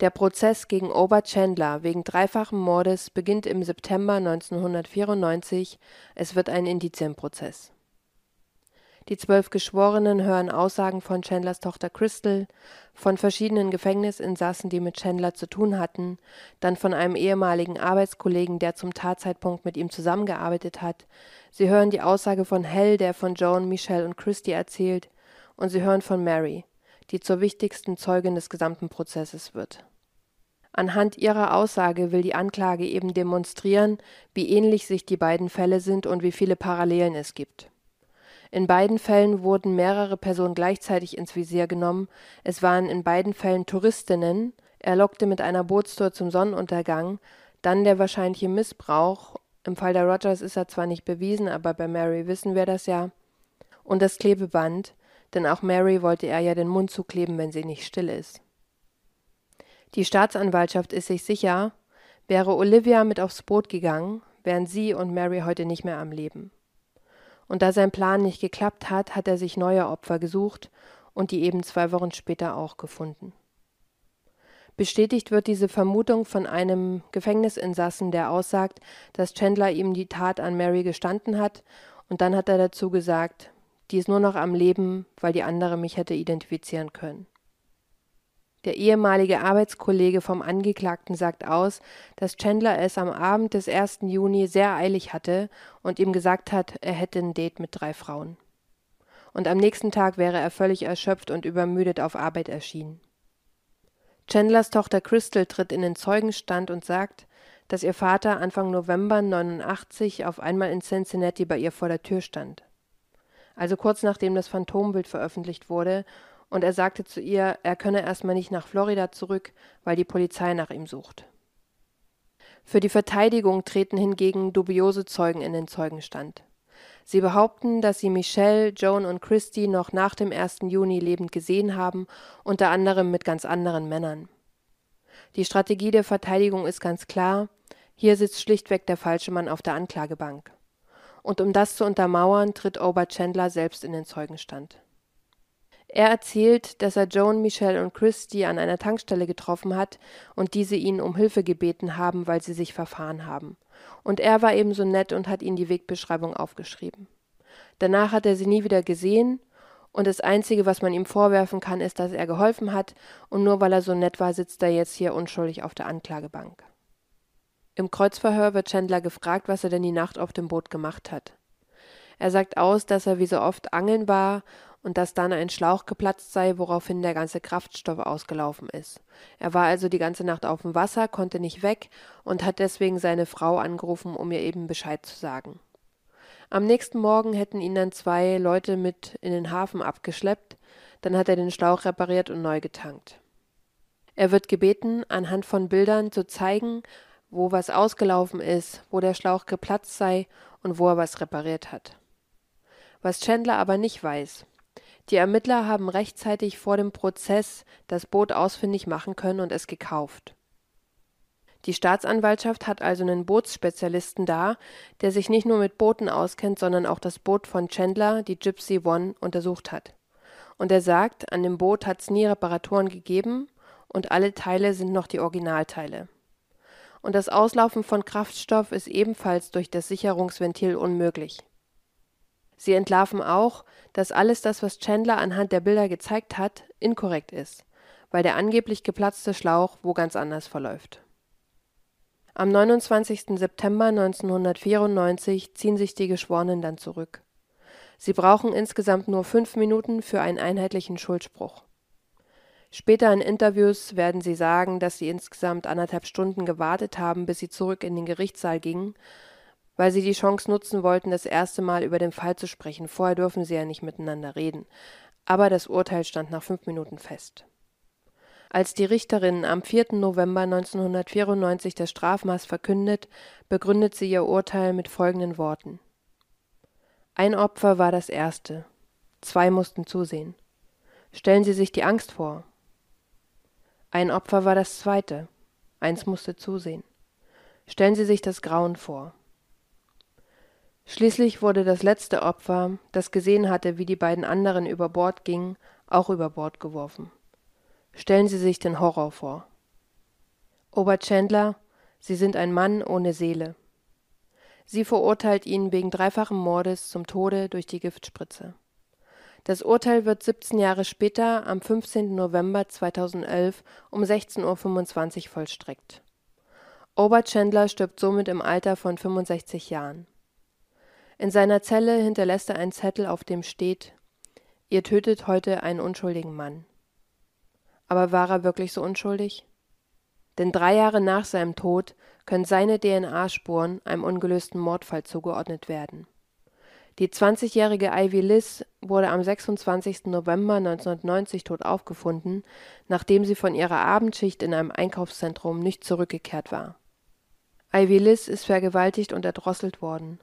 Der Prozess gegen Ober Chandler wegen dreifachen Mordes beginnt im September 1994. Es wird ein Indizienprozess. Die zwölf Geschworenen hören Aussagen von Chandlers Tochter Crystal, von verschiedenen Gefängnisinsassen, die mit Chandler zu tun hatten, dann von einem ehemaligen Arbeitskollegen, der zum Tatzeitpunkt mit ihm zusammengearbeitet hat. Sie hören die Aussage von Hell, der von Joan, Michelle und Christy erzählt, und sie hören von Mary, die zur wichtigsten Zeugin des gesamten Prozesses wird. Anhand ihrer Aussage will die Anklage eben demonstrieren, wie ähnlich sich die beiden Fälle sind und wie viele Parallelen es gibt. In beiden Fällen wurden mehrere Personen gleichzeitig ins Visier genommen. Es waren in beiden Fällen Touristinnen. Er lockte mit einer Bootstour zum Sonnenuntergang. Dann der wahrscheinliche Missbrauch. Im Fall der Rogers ist er zwar nicht bewiesen, aber bei Mary wissen wir das ja. Und das Klebeband, denn auch Mary wollte er ja den Mund zukleben, wenn sie nicht still ist. Die Staatsanwaltschaft ist sich sicher, wäre Olivia mit aufs Boot gegangen, wären sie und Mary heute nicht mehr am Leben und da sein Plan nicht geklappt hat, hat er sich neue Opfer gesucht und die eben zwei Wochen später auch gefunden. Bestätigt wird diese Vermutung von einem Gefängnisinsassen, der aussagt, dass Chandler ihm die Tat an Mary gestanden hat, und dann hat er dazu gesagt, die ist nur noch am Leben, weil die andere mich hätte identifizieren können. Der ehemalige Arbeitskollege vom Angeklagten sagt aus, dass Chandler es am Abend des 1. Juni sehr eilig hatte und ihm gesagt hat, er hätte ein Date mit drei Frauen. Und am nächsten Tag wäre er völlig erschöpft und übermüdet auf Arbeit erschienen. Chandlers Tochter Crystal tritt in den Zeugenstand und sagt, dass ihr Vater Anfang November 89 auf einmal in Cincinnati bei ihr vor der Tür stand. Also kurz nachdem das Phantombild veröffentlicht wurde und er sagte zu ihr, er könne erstmal nicht nach Florida zurück, weil die Polizei nach ihm sucht. Für die Verteidigung treten hingegen dubiose Zeugen in den Zeugenstand. Sie behaupten, dass sie Michelle, Joan und Christy noch nach dem 1. Juni lebend gesehen haben, unter anderem mit ganz anderen Männern. Die Strategie der Verteidigung ist ganz klar, hier sitzt schlichtweg der falsche Mann auf der Anklagebank. Und um das zu untermauern, tritt Ober Chandler selbst in den Zeugenstand. Er erzählt, dass er Joan, Michelle und Christy an einer Tankstelle getroffen hat und diese ihn um Hilfe gebeten haben, weil sie sich verfahren haben. Und er war ebenso nett und hat ihnen die Wegbeschreibung aufgeschrieben. Danach hat er sie nie wieder gesehen und das Einzige, was man ihm vorwerfen kann, ist, dass er geholfen hat und nur weil er so nett war, sitzt er jetzt hier unschuldig auf der Anklagebank. Im Kreuzverhör wird Chandler gefragt, was er denn die Nacht auf dem Boot gemacht hat. Er sagt aus, dass er wie so oft angeln war und dass dann ein Schlauch geplatzt sei, woraufhin der ganze Kraftstoff ausgelaufen ist. Er war also die ganze Nacht auf dem Wasser, konnte nicht weg und hat deswegen seine Frau angerufen, um ihr eben Bescheid zu sagen. Am nächsten Morgen hätten ihn dann zwei Leute mit in den Hafen abgeschleppt, dann hat er den Schlauch repariert und neu getankt. Er wird gebeten, anhand von Bildern zu zeigen, wo was ausgelaufen ist, wo der Schlauch geplatzt sei und wo er was repariert hat. Was Chandler aber nicht weiß, die Ermittler haben rechtzeitig vor dem Prozess das Boot ausfindig machen können und es gekauft. Die Staatsanwaltschaft hat also einen Bootsspezialisten da, der sich nicht nur mit Booten auskennt, sondern auch das Boot von Chandler, die Gypsy One, untersucht hat. Und er sagt, an dem Boot hat es nie Reparaturen gegeben und alle Teile sind noch die Originalteile. Und das Auslaufen von Kraftstoff ist ebenfalls durch das Sicherungsventil unmöglich. Sie entlarven auch, dass alles das, was Chandler anhand der Bilder gezeigt hat, inkorrekt ist, weil der angeblich geplatzte Schlauch wo ganz anders verläuft. Am 29. September 1994 ziehen sich die Geschworenen dann zurück. Sie brauchen insgesamt nur fünf Minuten für einen einheitlichen Schuldspruch. Später in Interviews werden sie sagen, dass sie insgesamt anderthalb Stunden gewartet haben, bis sie zurück in den Gerichtssaal gingen, weil sie die Chance nutzen wollten, das erste Mal über den Fall zu sprechen. Vorher dürfen sie ja nicht miteinander reden. Aber das Urteil stand nach fünf Minuten fest. Als die Richterin am 4. November 1994 das Strafmaß verkündet, begründet sie ihr Urteil mit folgenden Worten. Ein Opfer war das erste, zwei mussten zusehen. Stellen Sie sich die Angst vor. Ein Opfer war das zweite, eins musste zusehen. Stellen Sie sich das Grauen vor. Schließlich wurde das letzte Opfer, das gesehen hatte, wie die beiden anderen über Bord gingen, auch über Bord geworfen. Stellen Sie sich den Horror vor. Ober Chandler, Sie sind ein Mann ohne Seele. Sie verurteilt ihn wegen dreifachen Mordes zum Tode durch die Giftspritze. Das Urteil wird 17 Jahre später, am 15. November 2011 um 16.25 Uhr vollstreckt. Ober Chandler stirbt somit im Alter von 65 Jahren. In seiner Zelle hinterlässt er einen Zettel, auf dem steht: Ihr tötet heute einen unschuldigen Mann. Aber war er wirklich so unschuldig? Denn drei Jahre nach seinem Tod können seine DNA-Spuren einem ungelösten Mordfall zugeordnet werden. Die 20-jährige Ivy Liz wurde am 26. November 1990 tot aufgefunden, nachdem sie von ihrer Abendschicht in einem Einkaufszentrum nicht zurückgekehrt war. Ivy Liz ist vergewaltigt und erdrosselt worden.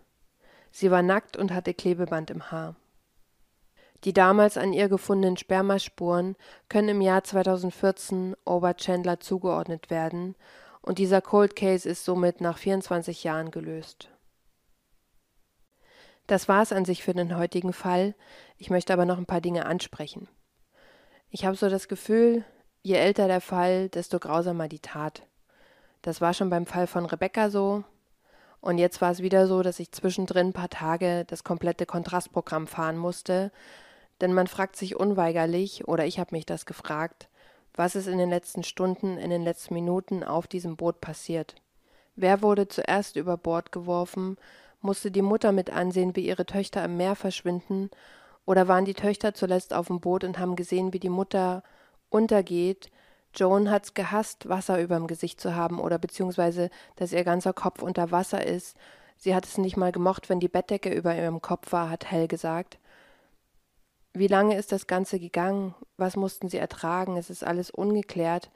Sie war nackt und hatte Klebeband im Haar. Die damals an ihr gefundenen Spermaspuren können im Jahr 2014 Ober Chandler zugeordnet werden und dieser Cold Case ist somit nach 24 Jahren gelöst. Das war es an sich für den heutigen Fall. Ich möchte aber noch ein paar Dinge ansprechen. Ich habe so das Gefühl, je älter der Fall, desto grausamer die Tat. Das war schon beim Fall von Rebecca so. Und jetzt war es wieder so, dass ich zwischendrin ein paar Tage das komplette Kontrastprogramm fahren musste, denn man fragt sich unweigerlich, oder ich habe mich das gefragt, was ist in den letzten Stunden, in den letzten Minuten auf diesem Boot passiert. Wer wurde zuerst über Bord geworfen? Musste die Mutter mit ansehen, wie ihre Töchter im Meer verschwinden? Oder waren die Töchter zuletzt auf dem Boot und haben gesehen, wie die Mutter untergeht? Joan hat's gehasst, Wasser überm Gesicht zu haben oder beziehungsweise, dass ihr ganzer Kopf unter Wasser ist. Sie hat es nicht mal gemocht, wenn die Bettdecke über ihrem Kopf war, hat Hell gesagt. Wie lange ist das Ganze gegangen? Was mussten sie ertragen? Es ist alles ungeklärt.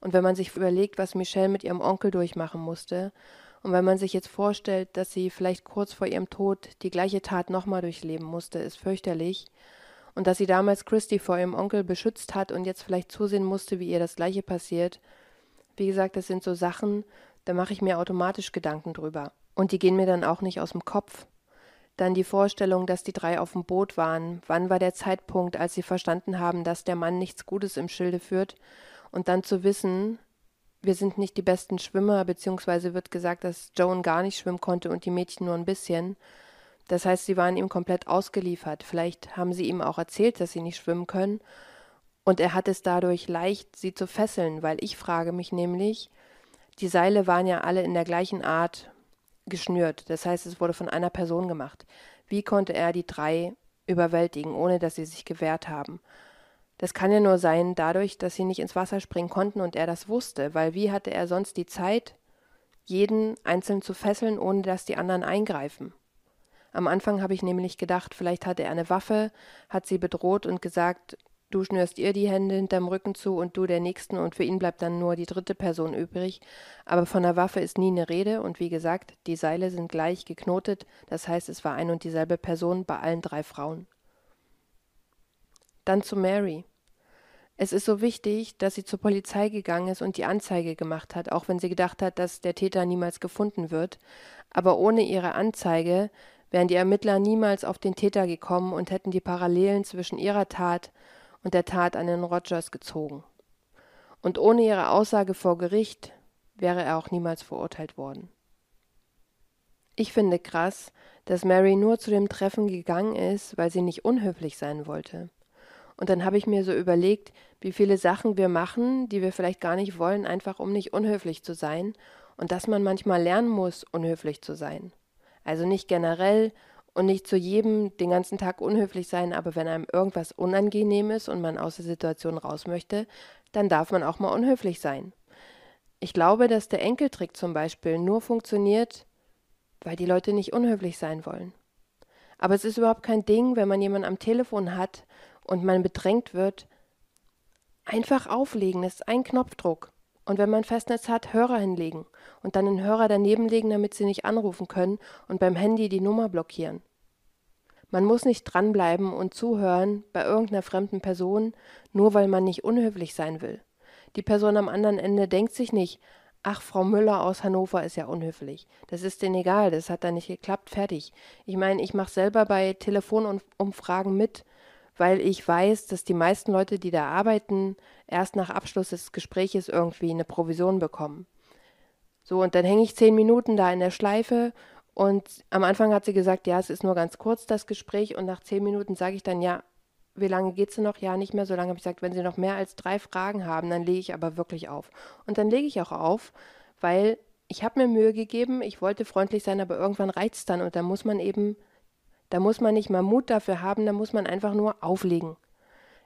Und wenn man sich überlegt, was Michelle mit ihrem Onkel durchmachen musste, und wenn man sich jetzt vorstellt, dass sie vielleicht kurz vor ihrem Tod die gleiche Tat nochmal durchleben musste, ist fürchterlich. Und dass sie damals Christy vor ihrem Onkel beschützt hat und jetzt vielleicht zusehen musste, wie ihr das gleiche passiert. Wie gesagt, das sind so Sachen, da mache ich mir automatisch Gedanken drüber. Und die gehen mir dann auch nicht aus dem Kopf. Dann die Vorstellung, dass die drei auf dem Boot waren. Wann war der Zeitpunkt, als sie verstanden haben, dass der Mann nichts Gutes im Schilde führt? Und dann zu wissen, wir sind nicht die besten Schwimmer, beziehungsweise wird gesagt, dass Joan gar nicht schwimmen konnte und die Mädchen nur ein bisschen. Das heißt, sie waren ihm komplett ausgeliefert. Vielleicht haben sie ihm auch erzählt, dass sie nicht schwimmen können. Und er hat es dadurch leicht, sie zu fesseln, weil ich frage mich nämlich, die Seile waren ja alle in der gleichen Art geschnürt. Das heißt, es wurde von einer Person gemacht. Wie konnte er die drei überwältigen, ohne dass sie sich gewehrt haben? Das kann ja nur sein dadurch, dass sie nicht ins Wasser springen konnten und er das wusste, weil wie hatte er sonst die Zeit, jeden einzeln zu fesseln, ohne dass die anderen eingreifen? Am Anfang habe ich nämlich gedacht, vielleicht hatte er eine Waffe, hat sie bedroht und gesagt, Du schnürst ihr die Hände hinterm Rücken zu und du der nächsten und für ihn bleibt dann nur die dritte Person übrig. Aber von der Waffe ist nie eine Rede und wie gesagt, die Seile sind gleich geknotet, das heißt, es war ein und dieselbe Person bei allen drei Frauen. Dann zu Mary. Es ist so wichtig, dass sie zur Polizei gegangen ist und die Anzeige gemacht hat, auch wenn sie gedacht hat, dass der Täter niemals gefunden wird. Aber ohne ihre Anzeige wären die Ermittler niemals auf den Täter gekommen und hätten die Parallelen zwischen ihrer Tat und der Tat an den Rogers gezogen. Und ohne ihre Aussage vor Gericht wäre er auch niemals verurteilt worden. Ich finde krass, dass Mary nur zu dem Treffen gegangen ist, weil sie nicht unhöflich sein wollte. Und dann habe ich mir so überlegt, wie viele Sachen wir machen, die wir vielleicht gar nicht wollen, einfach um nicht unhöflich zu sein, und dass man manchmal lernen muss, unhöflich zu sein. Also nicht generell und nicht zu jedem den ganzen Tag unhöflich sein, aber wenn einem irgendwas unangenehm ist und man aus der Situation raus möchte, dann darf man auch mal unhöflich sein. Ich glaube, dass der Enkeltrick zum Beispiel nur funktioniert, weil die Leute nicht unhöflich sein wollen. Aber es ist überhaupt kein Ding, wenn man jemanden am Telefon hat und man bedrängt wird, einfach auflegen, das ist ein Knopfdruck. Und wenn man Festnetz hat, Hörer hinlegen und dann den Hörer daneben legen, damit sie nicht anrufen können und beim Handy die Nummer blockieren. Man muss nicht dranbleiben und zuhören bei irgendeiner fremden Person, nur weil man nicht unhöflich sein will. Die Person am anderen Ende denkt sich nicht, ach, Frau Müller aus Hannover ist ja unhöflich. Das ist denen egal, das hat da nicht geklappt, fertig. Ich meine, ich mache selber bei Telefonumfragen mit weil ich weiß, dass die meisten Leute, die da arbeiten, erst nach Abschluss des Gespräches irgendwie eine Provision bekommen. So, und dann hänge ich zehn Minuten da in der Schleife und am Anfang hat sie gesagt, ja, es ist nur ganz kurz das Gespräch und nach zehn Minuten sage ich dann, ja, wie lange geht es noch? Ja, nicht mehr so lange. Habe ich gesagt, wenn Sie noch mehr als drei Fragen haben, dann lege ich aber wirklich auf. Und dann lege ich auch auf, weil ich habe mir Mühe gegeben, ich wollte freundlich sein, aber irgendwann reizt dann und dann muss man eben da muss man nicht mal Mut dafür haben, da muss man einfach nur auflegen.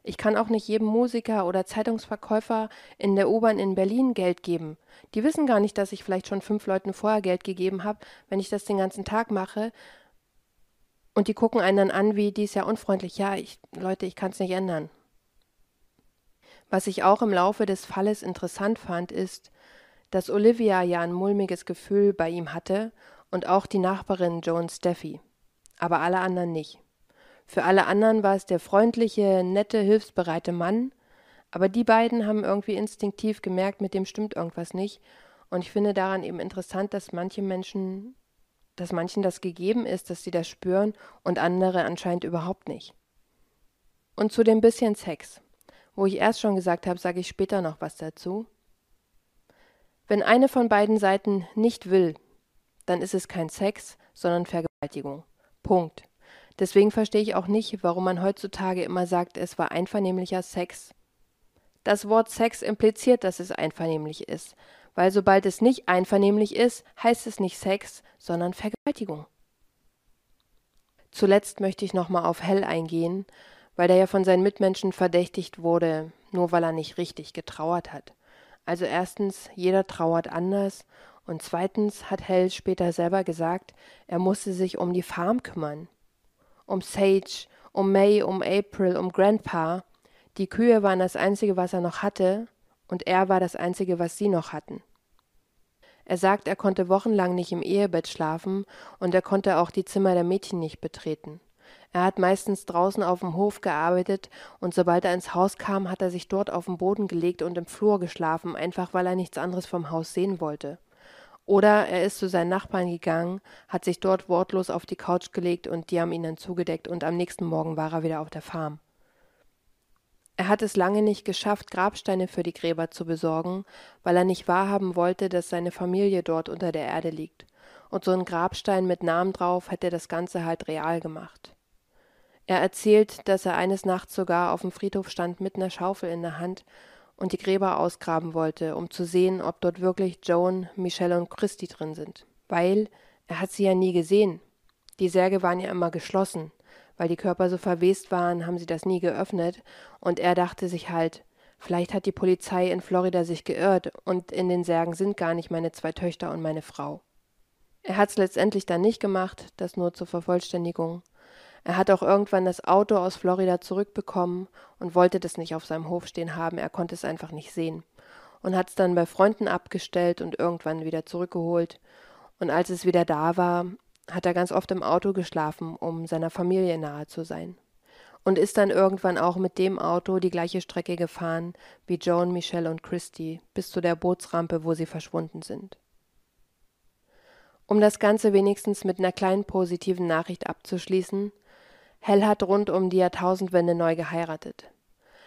Ich kann auch nicht jedem Musiker oder Zeitungsverkäufer in der U-Bahn in Berlin Geld geben. Die wissen gar nicht, dass ich vielleicht schon fünf Leuten vorher Geld gegeben habe, wenn ich das den ganzen Tag mache. Und die gucken einen dann an, wie die ist ja unfreundlich. Ja, ich, Leute, ich kann es nicht ändern. Was ich auch im Laufe des Falles interessant fand, ist, dass Olivia ja ein mulmiges Gefühl bei ihm hatte und auch die Nachbarin Joan Steffi aber alle anderen nicht. Für alle anderen war es der freundliche, nette, hilfsbereite Mann, aber die beiden haben irgendwie instinktiv gemerkt, mit dem stimmt irgendwas nicht. Und ich finde daran eben interessant, dass manche Menschen, dass manchen das gegeben ist, dass sie das spüren und andere anscheinend überhaupt nicht. Und zu dem bisschen Sex. Wo ich erst schon gesagt habe, sage ich später noch was dazu. Wenn eine von beiden Seiten nicht will, dann ist es kein Sex, sondern Vergewaltigung. Punkt. Deswegen verstehe ich auch nicht, warum man heutzutage immer sagt, es war einvernehmlicher Sex. Das Wort Sex impliziert, dass es einvernehmlich ist, weil sobald es nicht einvernehmlich ist, heißt es nicht Sex, sondern Vergewaltigung. Zuletzt möchte ich nochmal auf Hell eingehen, weil er ja von seinen Mitmenschen verdächtigt wurde, nur weil er nicht richtig getrauert hat. Also erstens, jeder trauert anders und zweitens hat Hell später selber gesagt, er musste sich um die Farm kümmern. Um Sage, um May, um April, um Grandpa. Die Kühe waren das Einzige, was er noch hatte, und er war das Einzige, was sie noch hatten. Er sagt, er konnte wochenlang nicht im Ehebett schlafen und er konnte auch die Zimmer der Mädchen nicht betreten. Er hat meistens draußen auf dem Hof gearbeitet und sobald er ins Haus kam, hat er sich dort auf den Boden gelegt und im Flur geschlafen, einfach weil er nichts anderes vom Haus sehen wollte. Oder er ist zu seinen Nachbarn gegangen, hat sich dort wortlos auf die Couch gelegt und die haben ihn dann zugedeckt und am nächsten Morgen war er wieder auf der Farm. Er hat es lange nicht geschafft, Grabsteine für die Gräber zu besorgen, weil er nicht wahrhaben wollte, dass seine Familie dort unter der Erde liegt. Und so ein Grabstein mit Namen drauf hätte das Ganze halt real gemacht. Er erzählt, dass er eines Nachts sogar auf dem Friedhof stand mit einer Schaufel in der Hand und die Gräber ausgraben wollte, um zu sehen, ob dort wirklich Joan, Michelle und Christy drin sind. Weil er hat sie ja nie gesehen. Die Särge waren ja immer geschlossen. Weil die Körper so verwest waren, haben sie das nie geöffnet, und er dachte sich halt, vielleicht hat die Polizei in Florida sich geirrt, und in den Särgen sind gar nicht meine zwei Töchter und meine Frau. Er hat's letztendlich dann nicht gemacht, das nur zur Vervollständigung. Er hat auch irgendwann das Auto aus Florida zurückbekommen und wollte das nicht auf seinem Hof stehen haben, er konnte es einfach nicht sehen. Und hat es dann bei Freunden abgestellt und irgendwann wieder zurückgeholt. Und als es wieder da war, hat er ganz oft im Auto geschlafen, um seiner Familie nahe zu sein. Und ist dann irgendwann auch mit dem Auto die gleiche Strecke gefahren wie Joan, Michelle und Christy bis zu der Bootsrampe, wo sie verschwunden sind. Um das Ganze wenigstens mit einer kleinen positiven Nachricht abzuschließen, Hell hat rund um die Jahrtausendwende neu geheiratet.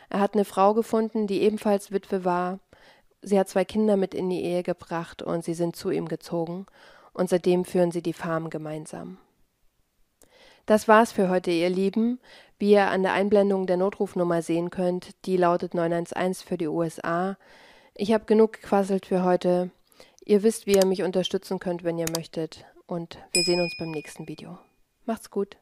Er hat eine Frau gefunden, die ebenfalls Witwe war. Sie hat zwei Kinder mit in die Ehe gebracht und sie sind zu ihm gezogen. Und seitdem führen sie die Farm gemeinsam. Das war's für heute, ihr Lieben. Wie ihr an der Einblendung der Notrufnummer sehen könnt, die lautet 911 für die USA. Ich habe genug gequasselt für heute. Ihr wisst, wie ihr mich unterstützen könnt, wenn ihr möchtet. Und wir sehen uns beim nächsten Video. Macht's gut.